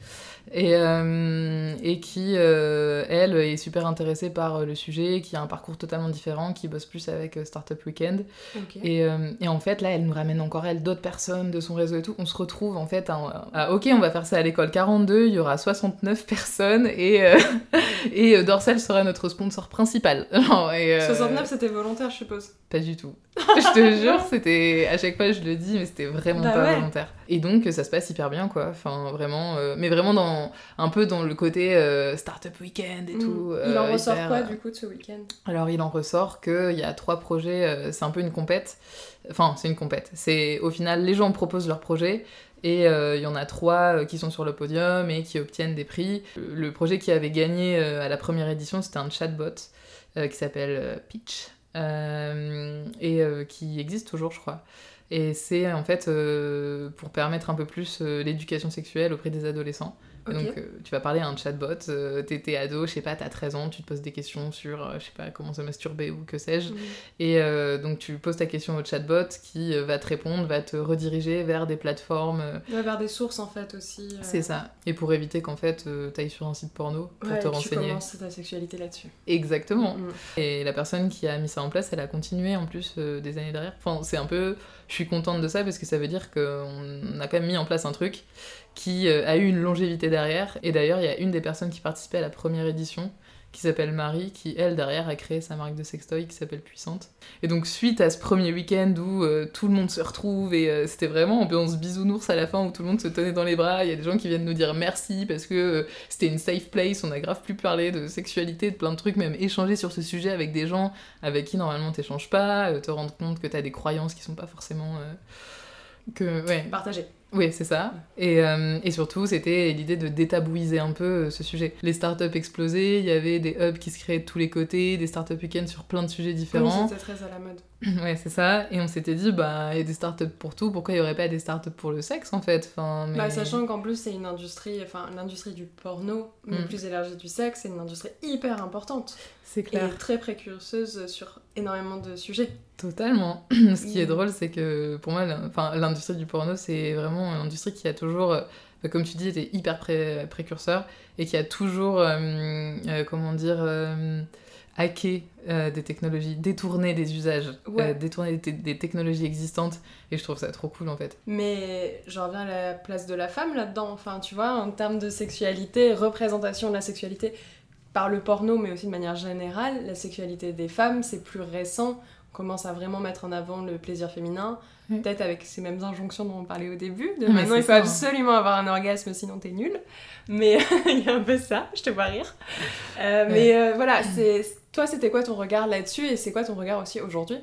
et, euh, et qui, euh, elle, est super intéressée par euh, le sujet, qui a un parcours totalement différent, qui bosse plus avec Startup Weekend. Et, euh, et en fait, là, elle nous ramène encore, elle, d'autres personnes de son réseau et tout. On se retrouve, en fait, à, à, ok, on va faire ça à l'école 42, il y aura 69 personnes, et, et Dorsal sera notre sponsor principal. Genre, et, euh, 69, c'était volontaire, je suppose. Pas du tout. je te jure, c'était... À chaque fois, je le dis, mais c'était vraiment Bah pas ouais. volontaire. Et donc, ça se passe hyper bien, quoi. Enfin, vraiment... Mais vraiment dans... Un peu dans le côté euh, Startup Weekend et Mm. tout. Il en euh, ressort hyper, quoi euh, du coup de ce week-end? Alors il en ressort qu'il y a trois projets, c'est un peu une compète. Enfin, c'est une compète. C'est au final, les gens proposent leurs projets et euh, il y en a trois euh, qui sont sur le podium et qui obtiennent des prix. Le, projet qui avait gagné euh, à la première édition, c'était un chatbot qui s'appelle Pitch et qui existe toujours, je crois. Et c'est en fait pour permettre un peu plus l'éducation sexuelle auprès des adolescents. Donc, euh, tu vas parler à un chatbot, euh, t'es ado, je sais pas, t'as 13 ans, tu te poses des questions sur, euh, je sais pas, comment se masturber ou que sais-je. Et euh, donc, tu poses ta question au chatbot qui va te répondre, va te rediriger vers des plateformes. Ouais, vers des sources en fait aussi. C'est ça. Et pour éviter qu'en fait, t'ailles sur un site porno pour Ouais, te et que tu renseigner. commences ta sexualité là-dessus. Exactement. Mhm. Et la personne qui a mis ça en place, elle a continué en plus des années derrière. Enfin, c'est un peu. Je suis contente de ça parce que ça veut dire qu'on a quand même mis en place un truc qui euh, a eu une longévité derrière. Et d'ailleurs, il y a une des personnes qui participait à la première édition qui s'appelle Marie, qui elle derrière a créé sa marque de sextoy qui s'appelle Puissante. Et donc suite à ce premier week-end où euh, tout le monde se retrouve et euh, c'était vraiment ambiance bisounours à la fin où tout le monde se tenait dans les bras, il y a des gens qui viennent nous dire merci parce que euh, c'était une safe place, on a grave pu parler de sexualité, de plein de trucs, même échanger sur ce sujet avec des gens avec qui normalement t'échanges pas, te rendre compte que t'as des croyances qui sont pas forcément... que... Ouais. Partager. Oui, c'est ça. Et, euh, et surtout, c'était l'idée de détabouiser un peu euh, ce sujet. Les startups explosaient, il y avait des hubs qui se créaient de tous les côtés, des startups week-ends sur plein de sujets différents. Oui, c'était très à la mode. ouais, c'est ça. Et on s'était dit, bah, il y a des startups pour tout, pourquoi il n'y aurait pas des startups pour le sexe, en fait? Enfin, mais... bah, Sachant qu'en plus, c'est une industrie, enfin, l'industrie du porno, mais mm. plus élargie du sexe, c'est une industrie hyper importante. C'est clair. Et très précurseuse sur énormément de sujets. Totalement. Ce qui est drôle, c'est que pour moi, l'industrie du porno, c'est vraiment une industrie qui a toujours, euh, comme tu dis, été hyper précurseur et qui a toujours, euh, euh, comment dire, hacké des technologies, détourné des usages, détourné des, technologies existantes. Et je trouve ça trop cool en fait. Mais je reviens à la place de la femme là-dedans. Enfin, tu vois, en termes de sexualité, représentation de la sexualité par le porno, mais aussi de manière générale, la sexualité des femmes, c'est plus récent commence à vraiment mettre en avant le plaisir féminin, peut-être avec ces mêmes injonctions dont on parlait au début, de maintenant il faut hein. absolument avoir un orgasme sinon t'es nul, mais il y a un peu ça, je te vois rire. Euh, mais euh, voilà, c'est toi c'était quoi ton regard là-dessus et c'est quoi ton regard aussi aujourd'hui?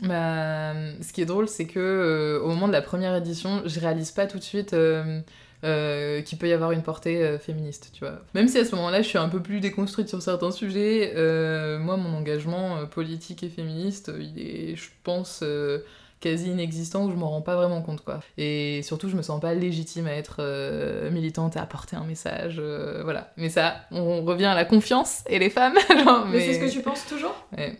Bah, ce qui est drôle, c'est que euh, au moment de la première édition, je réalise pas tout de suite euh, qu'il peut y avoir une portée euh, féministe, tu vois. Même si à ce moment-là, je suis un peu plus déconstruite sur certains sujets, euh, moi, mon engagement politique et féministe, il est, je pense, quasi inexistant ou je m'en rends pas vraiment compte, quoi. Et surtout, je me sens pas légitime à être militante et à porter un message, voilà. Mais ça, on revient à la confiance et les femmes. mais, mais c'est ce que tu penses toujours? Ouais.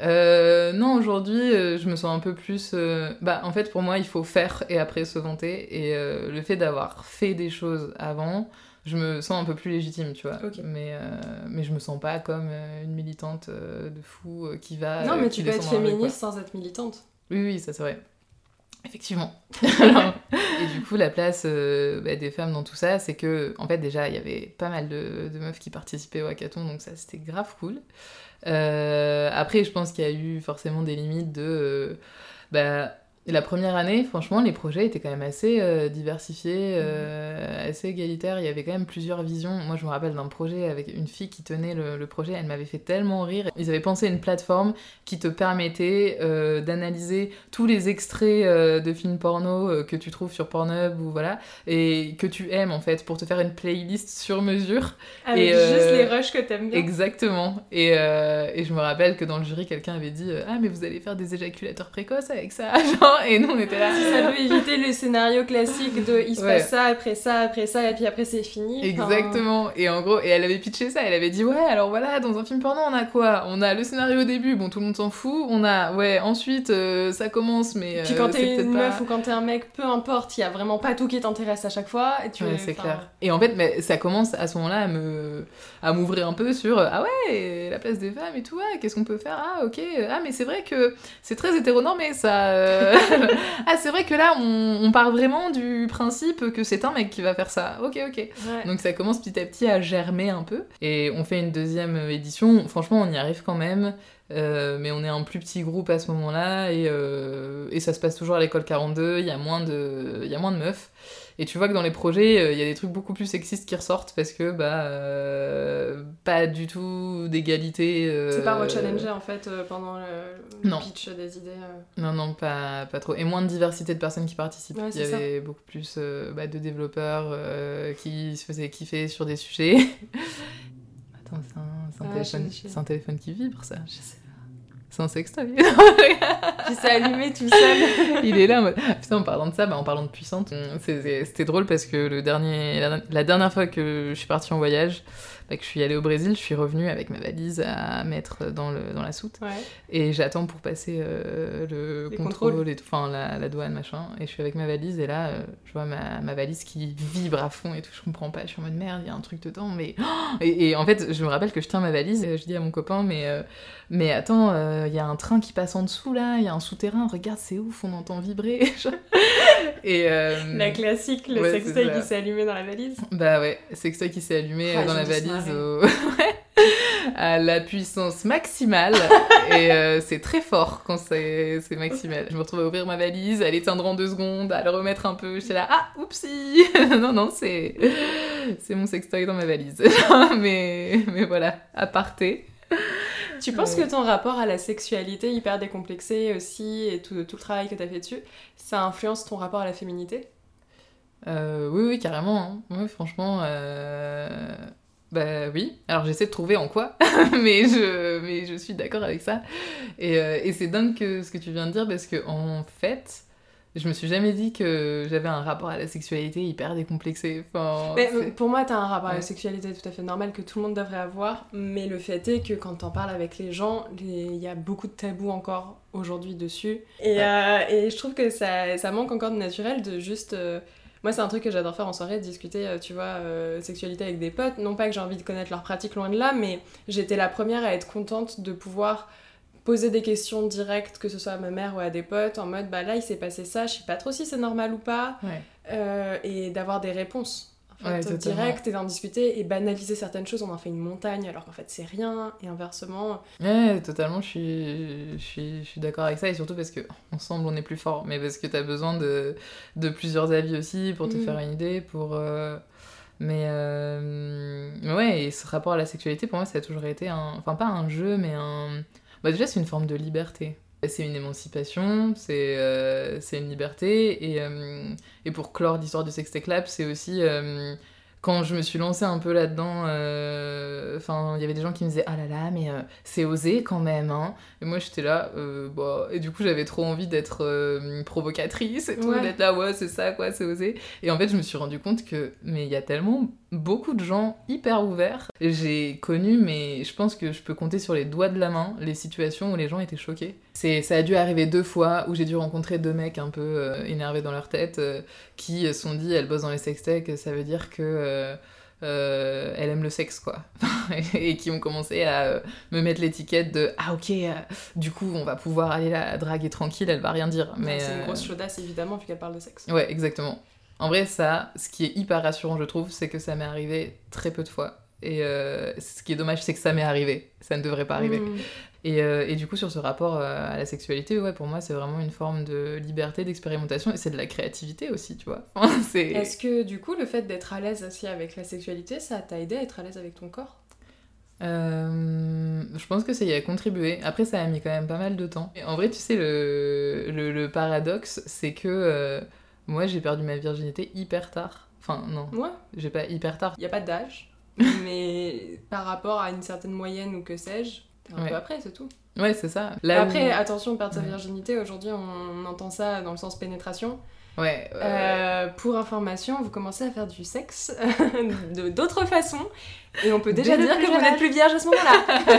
Euh, non, aujourd'hui, euh, je me sens un peu plus. Euh, bah, en fait, pour moi, il faut faire et après se vanter. Et le fait d'avoir fait des choses avant, je me sens un peu plus légitime, tu vois. Mais, mais je me sens pas comme une militante de fou qui va. Non, mais tu peux être féministe sans être militante. Oui, oui, ça c'est vrai. Effectivement. et du coup, la place bah, des femmes dans tout ça, c'est que, en fait, déjà, il y avait pas mal de, de meufs qui participaient au hackathon, donc ça, c'était grave cool. Euh, après, je pense qu'il y a eu forcément des limites de. Euh, bah, la première année, franchement, les projets étaient quand même assez euh, diversifiés, euh, assez égalitaires. Il y avait quand même plusieurs visions. Moi, je me rappelle d'un projet avec une fille qui tenait le, projet. Elle m'avait fait tellement rire. Ils avaient pensé à une plateforme qui te permettait euh, d'analyser tous les extraits de films porno que tu trouves sur Pornhub ou voilà, et que tu aimes en fait, pour te faire une playlist sur mesure. Avec et, juste les rushs que t'aimes bien. Exactement. Et, et, je me rappelle que dans le jury, quelqu'un avait dit Ah, mais vous allez faire des éjaculateurs précoces avec ça. Genre, et nous on était là. ça peut éviter le scénario classique de il se passe ça, après ça, après ça, et puis après c'est fini. Exactement. Et en gros, et elle avait pitché ça, elle avait dit ouais, alors voilà, dans un film porno on a quoi? On a le scénario au début, bon tout le monde s'en fout. On a, ouais, ensuite euh, ça commence, mais. puis quand euh, t'es une meuf ou quand t'es un mec, peu importe, il y a vraiment pas tout qui t'intéresse à chaque fois. Et tu ouais, c'est clair. Et en fait, mais ça commence à ce moment-là à me à m'ouvrir un peu sur ah ouais, la place des femmes et tout, qu'est-ce qu'on peut faire? Ah ok, ah mais c'est vrai que c'est très hétéronormé ça. Euh. ah, c'est vrai que là, on, on, part vraiment du principe que c'est un mec qui va faire ça. Ok, ok. Donc ça commence petit à petit à germer un peu. Et on fait une deuxième édition. Franchement, on y arrive quand même. Euh, mais on est un plus petit groupe à ce moment-là et, euh, et, ça se passe toujours à l'école 42, il y, a moins de, il y a moins de meufs. Et tu vois que dans les projets, euh, il y a des trucs beaucoup plus sexistes qui ressortent parce que, bah, euh, pas du tout d'égalité. Euh, c'est pas votre challenger en fait pendant le, pitch des idées Non, non, pas, pas trop. Et moins de diversité de personnes qui participent. il y avait beaucoup plus bah, de développeurs qui se faisaient kiffer sur des sujets. Attends, c'est un, un, ah, téléphone, un téléphone qui vibre ça. Je sais c'est un sextoy. Qui s'est allumé tout seul. Il est là en mode... Putain, en parlant de ça, bah, en parlant de puissante, c'était drôle parce que le dernier, la, dernière fois que je suis partie en voyage, bah, que je suis allée au Brésil, je suis revenue avec ma valise à mettre dans, le, dans la soute. Et j'attends pour passer euh, le contrôle, et tout, enfin la, la, douane, machin. Et je suis avec ma valise et là, euh, je vois ma, ma, valise qui vibre à fond et tout. Je comprends pas. Je suis en mode merde, il y a un truc dedans. Mais... Et, en fait, je me rappelle que je tiens ma valise et je dis à mon copain, mais, euh, mais attends, il y a un train qui passe en dessous là, il y a un souterrain, regarde, c'est ouf, on entend vibrer. et, La classique, le sextoy qui s'est allumé dans la valise. Bah ouais, sextoy qui s'est allumé ah, dans la valise. à la puissance maximale. et euh, c'est très fort quand c'est maximal. Je me retrouve à ouvrir ma valise, à l'éteindre en deux secondes, à le remettre un peu. J'étais là, ah, oupsie Non, non, c'est mon sextoy dans ma valise. mais, mais voilà, aparté. Tu penses que ton rapport à la sexualité hyper décomplexé aussi et tout, tout le travail que tu as fait dessus, ça influence ton rapport à la féminité? Euh, Oui, oui, carrément. Hein. Oui, franchement, euh... bah oui. Alors j'essaie de trouver en quoi, mais, je, mais je suis d'accord avec ça. Et, euh, et c'est dingue que, ce que tu viens de dire parce que en fait, je me suis jamais dit que j'avais un rapport à la sexualité hyper décomplexé. Enfin, pour moi, tu as un rapport à la sexualité tout à fait normal que tout le monde devrait avoir, mais le fait est que quand t'en parles avec les gens, il y a beaucoup de tabous encore aujourd'hui dessus. Et, euh, et, je trouve que ça, ça, manque encore de naturel de juste. Euh, moi, c'est un truc que j'adore faire en soirée, discuter, euh, tu vois, sexualité avec des potes. Non pas que j'ai envie de connaître leurs pratiques loin de là, mais j'étais la première à être contente de pouvoir poser des questions directes, que ce soit à ma mère ou à des potes, en mode bah là il s'est passé ça, je sais pas trop si c'est normal ou pas, euh, et d'avoir des réponses. En fait, direct et d'en discuter et banaliser certaines choses, on en fait une montagne alors qu'en fait c'est rien et inversement. Ouais, totalement, je suis, je suis, je suis d'accord avec ça et surtout parce que ensemble on est plus fort, mais parce que tu as besoin de, de plusieurs avis aussi pour te mm. faire une idée, pour. Euh, mais euh... ouais, et ce rapport à la sexualité pour moi ça a toujours été un. Enfin, pas un jeu, mais un bah déjà, c'est une forme de liberté. C'est une émancipation, c'est euh, une liberté. Et, euh, et pour clore l'histoire du Sextech Lab, c'est aussi euh, quand je me suis lancée un peu là-dedans, euh, enfin, il y avait des gens qui me disaient Ah là là, mais euh, c'est osé quand même, hein. Et moi, j'étais là, euh, bah, et du coup, j'avais trop envie d'être provocatrice et tout, d'être là, ouais, c'est ça, quoi, c'est osé. Et en fait, je me suis rendu compte que, mais il y a tellement beaucoup de gens hyper ouverts. J'ai connu, mais je pense que je peux compter sur les doigts de la main les situations où les gens étaient choqués. C'est, ça a dû arriver deux fois où j'ai dû rencontrer deux mecs un peu énervés dans leur tête qui se sont dit, elle bosse dans les sextech, ça veut dire que euh, euh, elle aime le sexe, quoi. et qui ont commencé à euh, me mettre l'étiquette de Ah, ok, du coup, on va pouvoir aller la draguer tranquille, elle va rien dire. Mais c'est une grosse chaudasse, évidemment, vu qu'elle parle de sexe. Ouais, exactement. En vrai, ça, ce qui est hyper rassurant, je trouve, c'est que ça m'est arrivé très peu de fois. Et ce qui est dommage, c'est que ça m'est arrivé. Ça ne devrait pas arriver. Mmh. Et, euh, et, du coup, sur ce rapport euh, à la sexualité, ouais, pour moi, c'est vraiment une forme de liberté, d'expérimentation, et c'est de la créativité aussi, tu vois. Est-ce que, du coup, le fait d'être à l'aise aussi avec la sexualité, ça t'a aidé à être à l'aise avec ton corps? Euh, je pense que ça y a contribué. Après, ça a mis quand même pas mal de temps. Et en vrai, tu sais, le, le, le paradoxe, c'est que moi, j'ai perdu ma virginité hyper tard. Enfin, non. Moi J'ai pas hyper tard. Il a pas d'âge, mais par rapport à une certaine moyenne ou que sais-je, un peu après, c'est tout. Ouais, c'est ça. après, attention, perdre sa virginité, aujourd'hui on entend ça dans le sens pénétration. Ouais. Euh, pour information, vous commencez à faire du sexe de d'autres façons et on peut déjà dire que vous n'êtes plus vierge à ce moment-là.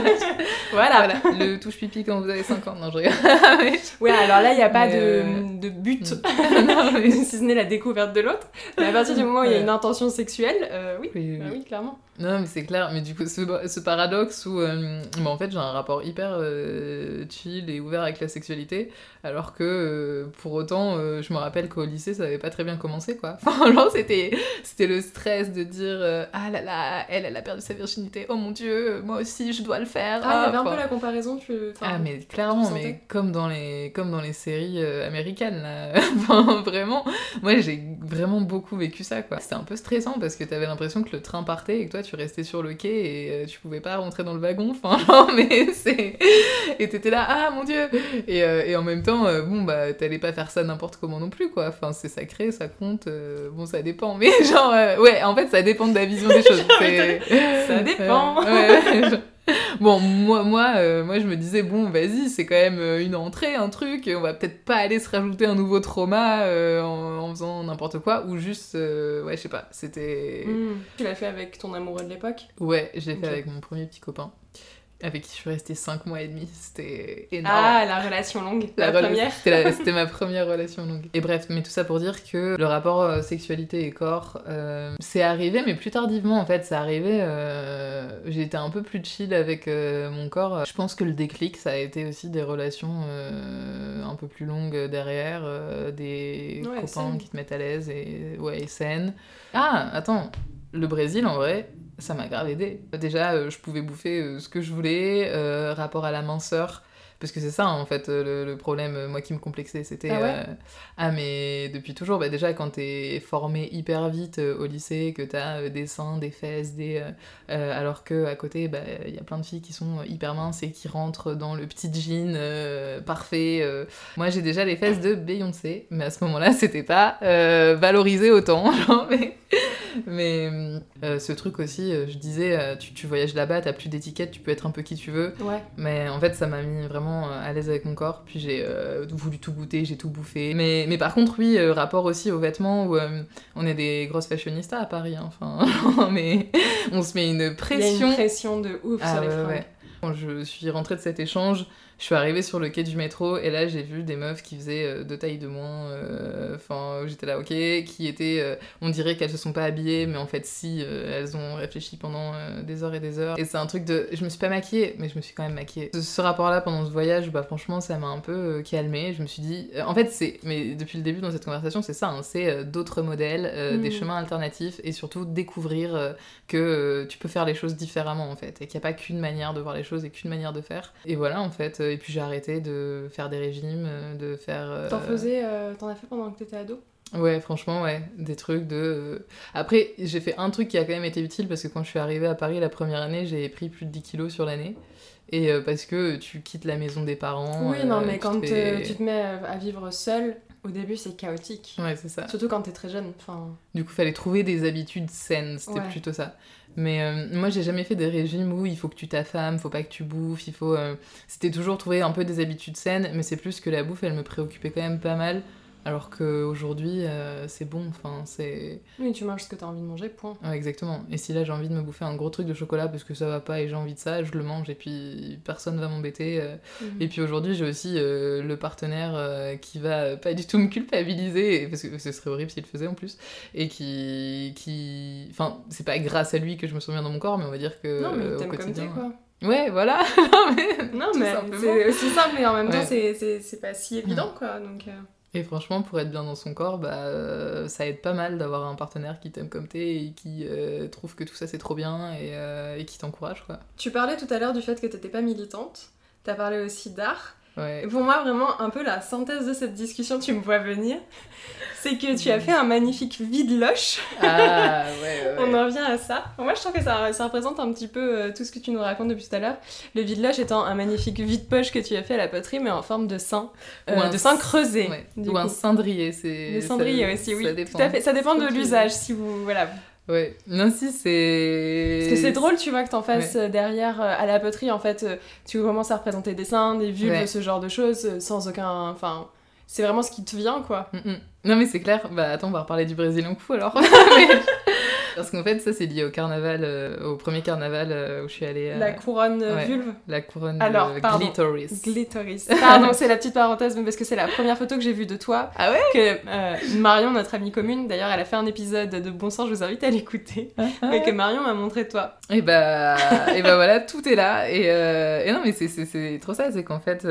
voilà. Le touche pipi quand vous avez 5 ans. Non, je rigole. ouais, alors là, il n'y a pas de, euh, de, but, si ce n'est la découverte de l'autre. Mais à partir du moment où il y a une intention sexuelle, euh, oui, oui, bah oui. clairement. Non, mais c'est clair. Mais du coup, ce, ce paradoxe où, euh, bah, en fait, j'ai un rapport hyper chill et ouvert avec la sexualité, alors que pour autant, je me rappelle qu'au lycée, ça n'avait pas très bien commencé, quoi. Enfin, genre, c'était le stress de dire Ah là là, elle, elle a perdu sa virginité, oh mon dieu, moi aussi je dois le faire. Ah, il y avait un peu la comparaison, tu. ah, mais clairement, mais comme dans les, comme dans les séries euh, américaines, là. enfin, vraiment, moi j'ai vraiment beaucoup vécu ça, quoi. C'était un peu stressant parce que t'avais l'impression que le train partait et que toi tu restais sur le quai et euh, tu pouvais pas rentrer dans le wagon, enfin, genre, mais c'est. Et t'étais là, ah mon dieu et, euh, et en même temps, bon, bah, t'allais pas faire ça n'importe comment non plus, quoi. Enfin, c'est sacré, ça compte, bon, ça dépend, mais genre, ouais, en fait, ça dépend de la vision des choses. Ça dépend. bon, moi, moi, euh, moi, je me disais, bon, vas-y, c'est quand même euh, une entrée, un truc, on va peut-être pas aller se rajouter un nouveau trauma euh, en, faisant n'importe quoi, ou juste, ouais, je sais pas, c'était... Hmm. Tu l'as fait avec ton amoureux de l'époque? Ouais, je l'ai fait avec mon premier petit copain avec qui je suis restée 5 mois et demi. C'était énorme. Ah, la relation longue, la, première. C'était ma première relation longue. Et bref, mais tout ça pour dire que le rapport euh, sexualité et corps, euh, c'est arrivé, mais plus tardivement en fait. C'est arrivé, euh, été un peu plus chill avec mon corps. Je pense que le déclic, ça a été aussi des relations un peu plus longues derrière, des copains qui te mettent à l'aise et ouais, et saines. Ah, attends, le Brésil en vrai, ça m'a grave aidé. Déjà, je pouvais bouffer ce que je voulais, rapport à la minceur parce que c'est ça en fait le, problème moi qui me complexait c'était ah, ah, mais depuis toujours bah, déjà quand t'es formé hyper vite au lycée que t'as des seins des fesses des alors que à côté bah, il y a plein de filles qui sont hyper minces et qui rentrent dans le petit jean parfait moi j'ai déjà les fesses de Beyoncé mais à ce moment là c'était pas valorisé autant mais mais euh, ce truc aussi, euh, je disais, euh, tu, tu voyages là-bas, t'as plus d'étiquette, tu peux être un peu qui tu veux. Ouais. Mais en fait, ça m'a mis vraiment à l'aise avec mon corps. Puis j'ai voulu tout goûter, j'ai tout bouffé. Mais, mais par contre, oui, rapport aussi aux vêtements, où on est des grosses fashionistas à Paris. Hein. Enfin, mais on se met une pression. Il y a une pression de ouf ah sur les fringues. Quand je suis rentrée de cet échange, je suis arrivée sur le quai du métro et là j'ai vu des meufs qui faisaient euh, deux tailles de moins. Euh, enfin, j'étais là, ok, qui étaient. Euh, on dirait qu'elles se sont pas habillées, mais en fait, si, elles ont réfléchi pendant des heures et des heures. Et c'est un truc de. Je me suis pas maquillée, mais je me suis quand même maquillée. Ce, rapport-là pendant ce voyage, bah franchement, ça m'a un peu calmée. Je me suis dit. En fait, c'est. Mais depuis le début dans cette conversation, c'est ça, hein, c'est d'autres modèles, des mm. chemins alternatifs et surtout découvrir que tu peux faire les choses différemment en fait et qu'il n'y a pas qu'une manière de voir les choses et qu'une manière de faire. Et voilà, en fait et puis j'ai arrêté de faire des régimes, euh, de faire. Euh, t'en faisais, euh, t'en as fait pendant que t'étais ado? Ouais, franchement, ouais, des trucs de. Après, j'ai fait un truc qui a quand même été utile parce que quand je suis arrivée à Paris la première année, j'ai pris plus de 10 kilos sur l'année. Et parce que tu quittes la maison des parents. Oui, non, mais quand tu te mets à vivre seule, au début, c'est chaotique. Ouais, c'est ça. Surtout quand t'es très jeune. Du coup, fallait trouver des habitudes saines, c'était plutôt ça. Mais euh, moi, j'ai jamais fait des régimes où il faut que tu t'affames, faut pas que tu bouffes, il faut. Euh, c'était toujours trouver un peu des habitudes saines, mais c'est plus que la bouffe, elle me préoccupait quand même pas mal. Alors qu'aujourd'hui, euh, c'est bon, enfin, c'est... Oui, tu manges ce que tu as envie de manger, point. Ouais, exactement. Et si là, j'ai envie de me bouffer un gros truc de chocolat parce que ça va pas et j'ai envie de ça, je le mange et puis personne va m'embêter. Euh. Mhm. Et puis aujourd'hui, j'ai aussi euh, le partenaire qui va pas du tout me culpabiliser, parce que ce serait horrible s'il le faisait en plus, et qui... qui... Enfin, c'est pas grâce à lui que je me sens bien dans mon corps, mais on va dire que... Non, mais comme t'es, quoi. Ouais, voilà. non, mais, c'est aussi simple, mais en même temps, c'est pas si évident, quoi. Donc, et franchement, pour être bien dans son corps, bah, euh, ça aide pas mal d'avoir un partenaire qui t'aime comme t'es et qui euh, trouve que tout ça c'est trop bien et, euh, et qui t'encourage. Tu parlais tout à l'heure du fait que t'étais pas militante, t'as parlé aussi d'art. Pour moi, vraiment, un peu la synthèse de cette discussion, tu me vois venir, c'est que tu as fait un magnifique vide-loche. Ah, ouais, On en vient à ça. moi, je trouve que ça, ça représente un petit peu euh, tout ce que tu nous racontes depuis tout à l'heure. Le vide-loche étant un magnifique vide-poche que tu as fait à la poterie, mais en forme de sein. Ou euh, un de sein creusé. Ou un cendrier. Le cendrier aussi, oui. Ça dépend, tout à fait. Ça dépend de l'usage, si vous... Voilà, Ouais, non, si, c'est. Parce que c'est drôle, tu vois, que t'en fasses euh, derrière euh, à la poterie, en fait, euh, tu commences à représenter des seins, des vulves, ce genre de choses, sans aucun. Enfin, c'est vraiment ce qui te vient, quoi. Mm, mm. Non, mais c'est clair. Bah, attends, on va reparler du Brésil en coup alors. Parce qu'en fait, ça, c'est lié au carnaval, euh, au premier carnaval euh, où je suis allée. La couronne euh, vulve La couronne Alors, pardon, glitteris. Glitteris. Pardon, c'est la petite parenthèse, mais parce que c'est la première photo que j'ai vue de toi. Ah ouais? Que Marion, notre amie commune, d'ailleurs, elle a fait un épisode de Bon Sang, je vous invite à l'écouter. Ah, ah. mais que Marion m'a montré toi. Et bah, et bah voilà, tout est là. Et, et non, mais c'est trop ça, c'est qu'en fait,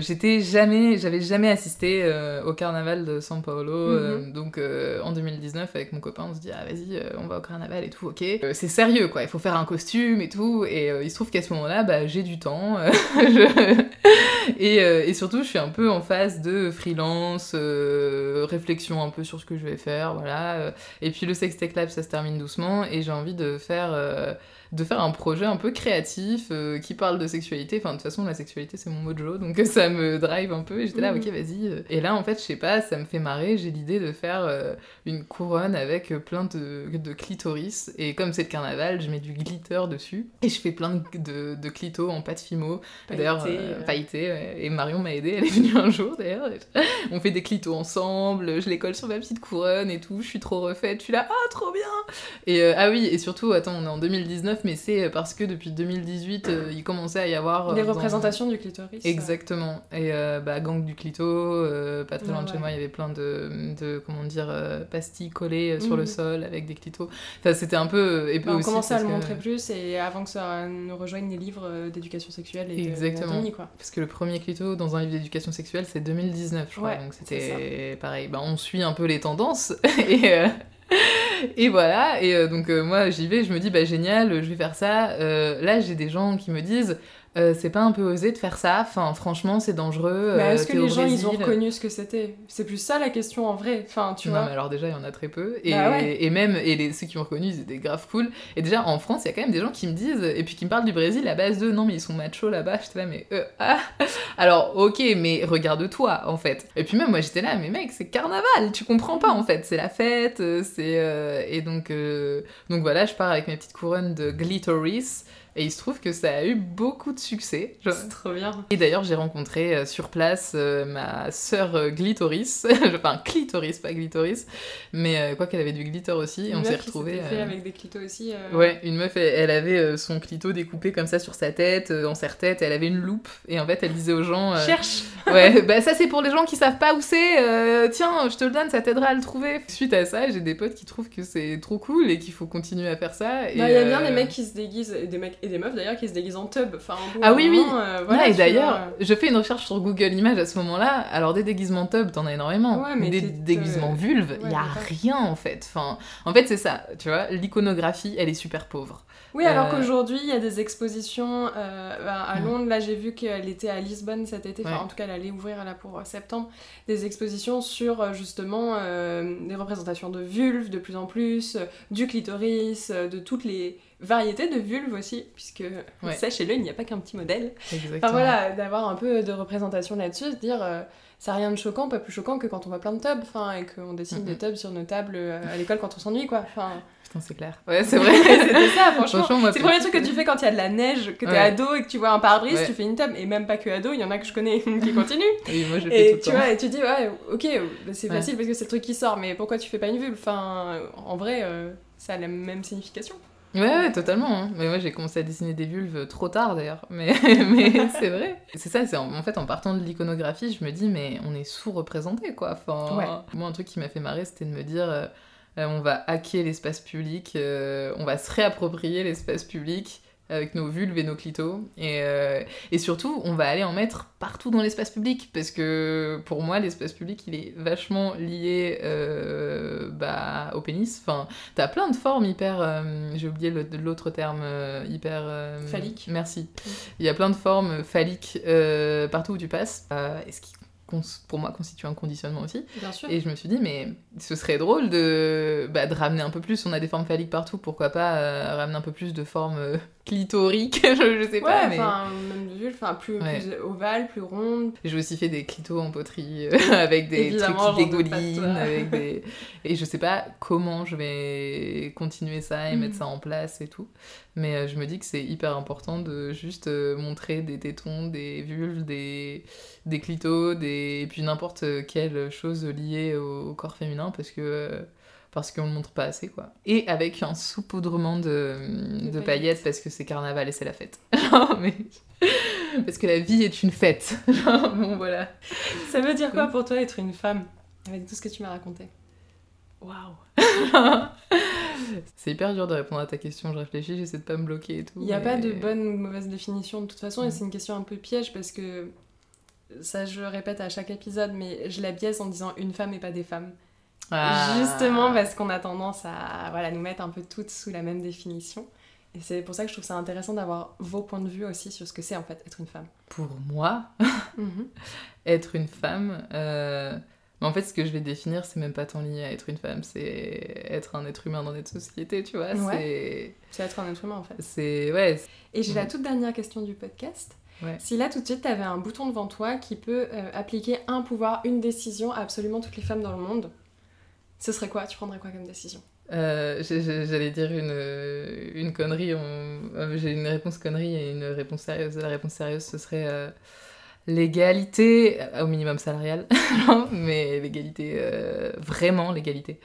j'étais jamais, j'avais jamais assisté au carnaval de São Paulo. Mhm. donc en 2019, avec mon copain, on se dit, ah vas-y, euh, on va au carnaval et tout, ok. Euh, c'est sérieux quoi, il faut faire un costume et tout. Et euh, il se trouve qu'à ce moment-là, bah, j'ai du temps. et, surtout, je suis un peu en phase de freelance, réflexion un peu sur ce que je vais faire, voilà. Et puis le Sextech Lab, ça se termine doucement et j'ai envie de faire de faire un projet un peu créatif euh, qui parle de sexualité. Enfin, de toute façon, la sexualité, c'est mon mojo, donc ça me drive un peu. Et j'étais là, ok, mhm. vas-y. Euh. Et là, en fait, je sais pas, ça me fait marrer. J'ai l'idée de faire euh, une couronne avec plein de, de clitoris. Et comme c'est le carnaval, je mets du glitter dessus. Et je fais plein de, de, clitos en pâte fimo. D'ailleurs, pailleté. Et Marion m'a aidé, elle est venue un jour d'ailleurs. On fait des clitos ensemble, je les colle sur ma petite couronne et tout. Je suis trop refaite. Je suis là, ah, trop bien! Et ah oui, et surtout, attends, on est en 2019 mais c'est parce que depuis 2018, euh, il commençait à y avoir. Des euh, représentations du clitoris. Exactement. Et euh, bah, Gang du Clito, pas très loin de chez moi, il y avait plein de, de comment dire, pastilles collées sur le mhm. sol avec des clitos. Enfin, c'était un peu. Et bah, on commençait à le montrer plus et avant que ça ne rejoigne les livres d'éducation sexuelle et Exactement. quoi. Parce que le premier clito dans un livre d'éducation sexuelle, c'est 2019, je crois. donc c'était pareil. Bah, on suit un peu les tendances et. Et voilà, et euh, donc euh, moi j'y vais, je me dis bah génial, je vais faire ça. Euh, là j'ai des gens qui me disent euh, c'est pas un peu osé de faire ça, enfin franchement c'est dangereux. Mais euh, est-ce que les gens ils ont reconnu ce que c'était? C'est plus ça la question en vrai. Enfin, tu non, vois. mais alors déjà, il y en a très peu. Et, Bah ouais. et même, et les, ceux qui ont reconnu, ils étaient grave cool. Et déjà, en France, il y a quand même des gens qui me disent, et puis qui me parlent du Brésil à base de non, mais ils sont machos là-bas. J'étais là, mais euh, ah. Alors, ok, mais regarde-toi, en fait. Et puis même, moi, j'étais là, mais mec, c'est carnaval, tu comprends pas, en fait. C'est la fête, euh, c'est. Et donc, donc voilà, je pars avec mes petites couronnes de glitteris. Et il se trouve que ça a eu beaucoup de succès. C'est trop bien. et d'ailleurs, j'ai rencontré euh, sur place euh, ma sœur euh, Glitoris, enfin Clitoris, pas Glitoris, mais quoi qu'elle avait du glitter aussi, et Une on s'est retrouvés. fait avec des clitos aussi. Ouais, une meuf, elle, elle avait son clito découpé comme ça sur sa tête, en serre-tête, elle avait une loupe, et en fait, elle disait aux gens. Cherche Ouais, bah ça c'est pour les gens qui savent pas où c'est. tiens, je te le donne, ça t'aidera à le trouver. Suite à ça, j'ai des potes qui trouvent que c'est trop cool et qu'il faut continuer à faire ça. Bah, Il y a bien des mecs qui se déguisent, des mecs et des meufs d'ailleurs qui se déguisent en tub. Enfin, Ah oui, oui. euh, voilà, et d'ailleurs, vois. je fais une recherche sur Google Images à ce moment-là. Alors, des déguisements tub, t'en as énormément. Ouais, mais des déguisements vulves, il ouais, y a rien en fait. Enfin, en fait, c'est ça, tu vois. L'iconographie, elle est super pauvre. Oui, alors Euh, qu'aujourd'hui, il y a des expositions euh, bah, à Mm. Londres. Là, j'ai vu qu'elle était à Lisbonne cet été. Enfin, Ouais. en tout cas, elle allait ouvrir là pour euh, septembre. Des expositions sur euh, justement euh, des représentations de vulves de plus en plus, euh, du clitoris, euh, de toutes les variétés de vulves aussi, puisque Ouais. sachez-le, il n'y a pas qu'un petit modèle. Exactement. Enfin voilà, d'avoir un peu de représentation là-dessus, se dire euh, ça n'a rien de choquant, pas plus choquant que quand on voit plein de tubs, enfin, et qu'on dessine Mhm. des tubs sur nos tables euh, à l'école quand on s'ennuie, quoi. Enfin, Putain, c'est clair. Ouais, c'est vrai. c'était ça, franchement. C'est le premier truc que tu fais quand il y a de la neige, que t'es Ouais. ado et que tu vois un pare-brise, Ouais. tu fais une tub, et même pas que ado, il y en a que je connais qui continuent. Oui, moi, je le fais tout Et le tu temps. vois, et tu dis, ouais, ok, c'est facile parce que c'est le truc qui sort, mais pourquoi tu fais pas une vulve? Enfin, en vrai, euh, ça a la même signification. Ouais, ouais, totalement. hein. Mais moi, j'ai commencé à dessiner des vulves trop tard d'ailleurs. Mais, mais c'est vrai. C'est ça, c'est en, en fait en partant de l'iconographie, je me dis, mais on est sous-représenté quoi. Enfin, Ouais. Moi, un truc qui m'a fait marrer, c'était de me dire, euh, euh, on va hacker l'espace public, euh, on va se réapproprier l'espace public avec nos vulves et nos clitos. Et, euh, et surtout, on va aller en mettre partout dans l'espace public. Parce que pour moi, l'espace public, il est vachement lié euh, bah, au pénis. Enfin, T'as plein de formes hyper. euh, J'ai oublié l'autre terme hyper. Phallique. Merci. Il y a plein de formes phalliques partout où tu passes. Et ce qui, pour moi, constitue un conditionnement aussi. Bien sûr. Et je me suis dit, mais ce serait drôle de, bah, de ramener un peu plus. On a des formes phalliques partout, pourquoi pas euh, ramener un peu plus de formes euh, clitoriques je, je sais Ouais, pas. mais... enfin, même de vulve, enfin, plus, Ouais. plus ovale, plus ronde. J'ai aussi fait des clitos en poterie euh, avec des Évidemment, trucs qui de dégoulinent, toi. avec des... Et je sais pas comment je vais continuer ça et Mm. mettre ça en place et tout. Mais euh, je me dis que c'est hyper important de juste euh, montrer des tétons, des vulves, des, des clitos, des... et puis n'importe quelle chose liée au, au corps féminin parce que... euh, parce qu'on le montre pas assez, quoi. Et avec un saupoudrement de, de, De paillettes. paillettes. parce que c'est carnaval et c'est la fête. Genre, mais... Parce que la vie est une fête. Genre, bon, voilà. Ça veut dire quoi pour toi être une femme Avec tout ce que tu m'as raconté? Waouh C'est hyper dur de répondre à ta question, je réfléchis, j'essaie de pas me bloquer et tout. Il n'y a mais- pas de bonne ou de mauvaise définition de toute façon, et c'est une question un peu piège parce que ça, je le répète à chaque épisode, mais je la biaise en disant une femme et pas des femmes. Ah. Justement parce qu'on a tendance à voilà, nous mettre un peu toutes sous la même définition. Et c'est pour ça que je trouve ça intéressant d'avoir vos points de vue aussi sur ce que c'est en fait être une femme. Pour moi, être une femme... euh, Mais en fait, ce que je vais définir, c'est même pas tant lié à être une femme, c'est être un être humain dans notre société, tu vois. Ouais. C'est être un être humain en fait. C'est... Ouais, Et j'ai la Mhm. toute dernière question du podcast. Ouais. Si là tout de suite tu avais un bouton devant toi qui peut euh, appliquer un pouvoir, une décision à absolument toutes les femmes dans le monde, ce serait quoi? Tu prendrais quoi comme décision? Euh, J'allais dire une, une connerie. on- euh, J'ai une réponse connerie et une réponse sérieuse. La réponse sérieuse, ce serait euh, l'égalité, euh, au minimum salarial, mais l'égalité, euh, vraiment l'égalité.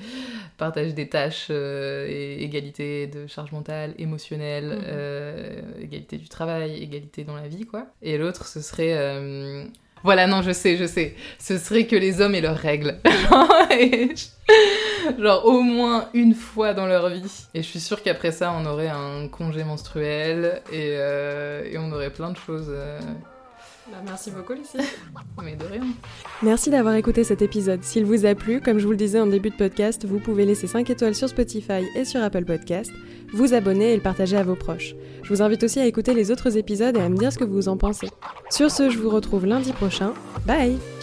Partage des tâches, euh, et égalité de charge mentale, émotionnelle, Mhm. euh, égalité du travail, égalité dans la vie, quoi. Et l'autre, ce serait... Voilà, non, je sais, je sais. Ce serait que les hommes aient leurs règles. Genre au moins une fois dans leur vie. Et je suis sûre qu'après ça, on aurait un congé menstruel et, euh, et on aurait plein de choses. euh, Bah, merci beaucoup, Lucie. Mais de rien. Merci d'avoir écouté cet épisode. S'il vous a plu, comme je vous le disais en début de podcast, vous pouvez laisser 5 étoiles sur Spotify et sur Apple Podcast, vous abonner et le partager à vos proches. Je vous invite aussi à écouter les autres épisodes et à me dire ce que vous en pensez. Sur ce, je vous retrouve lundi prochain. Bye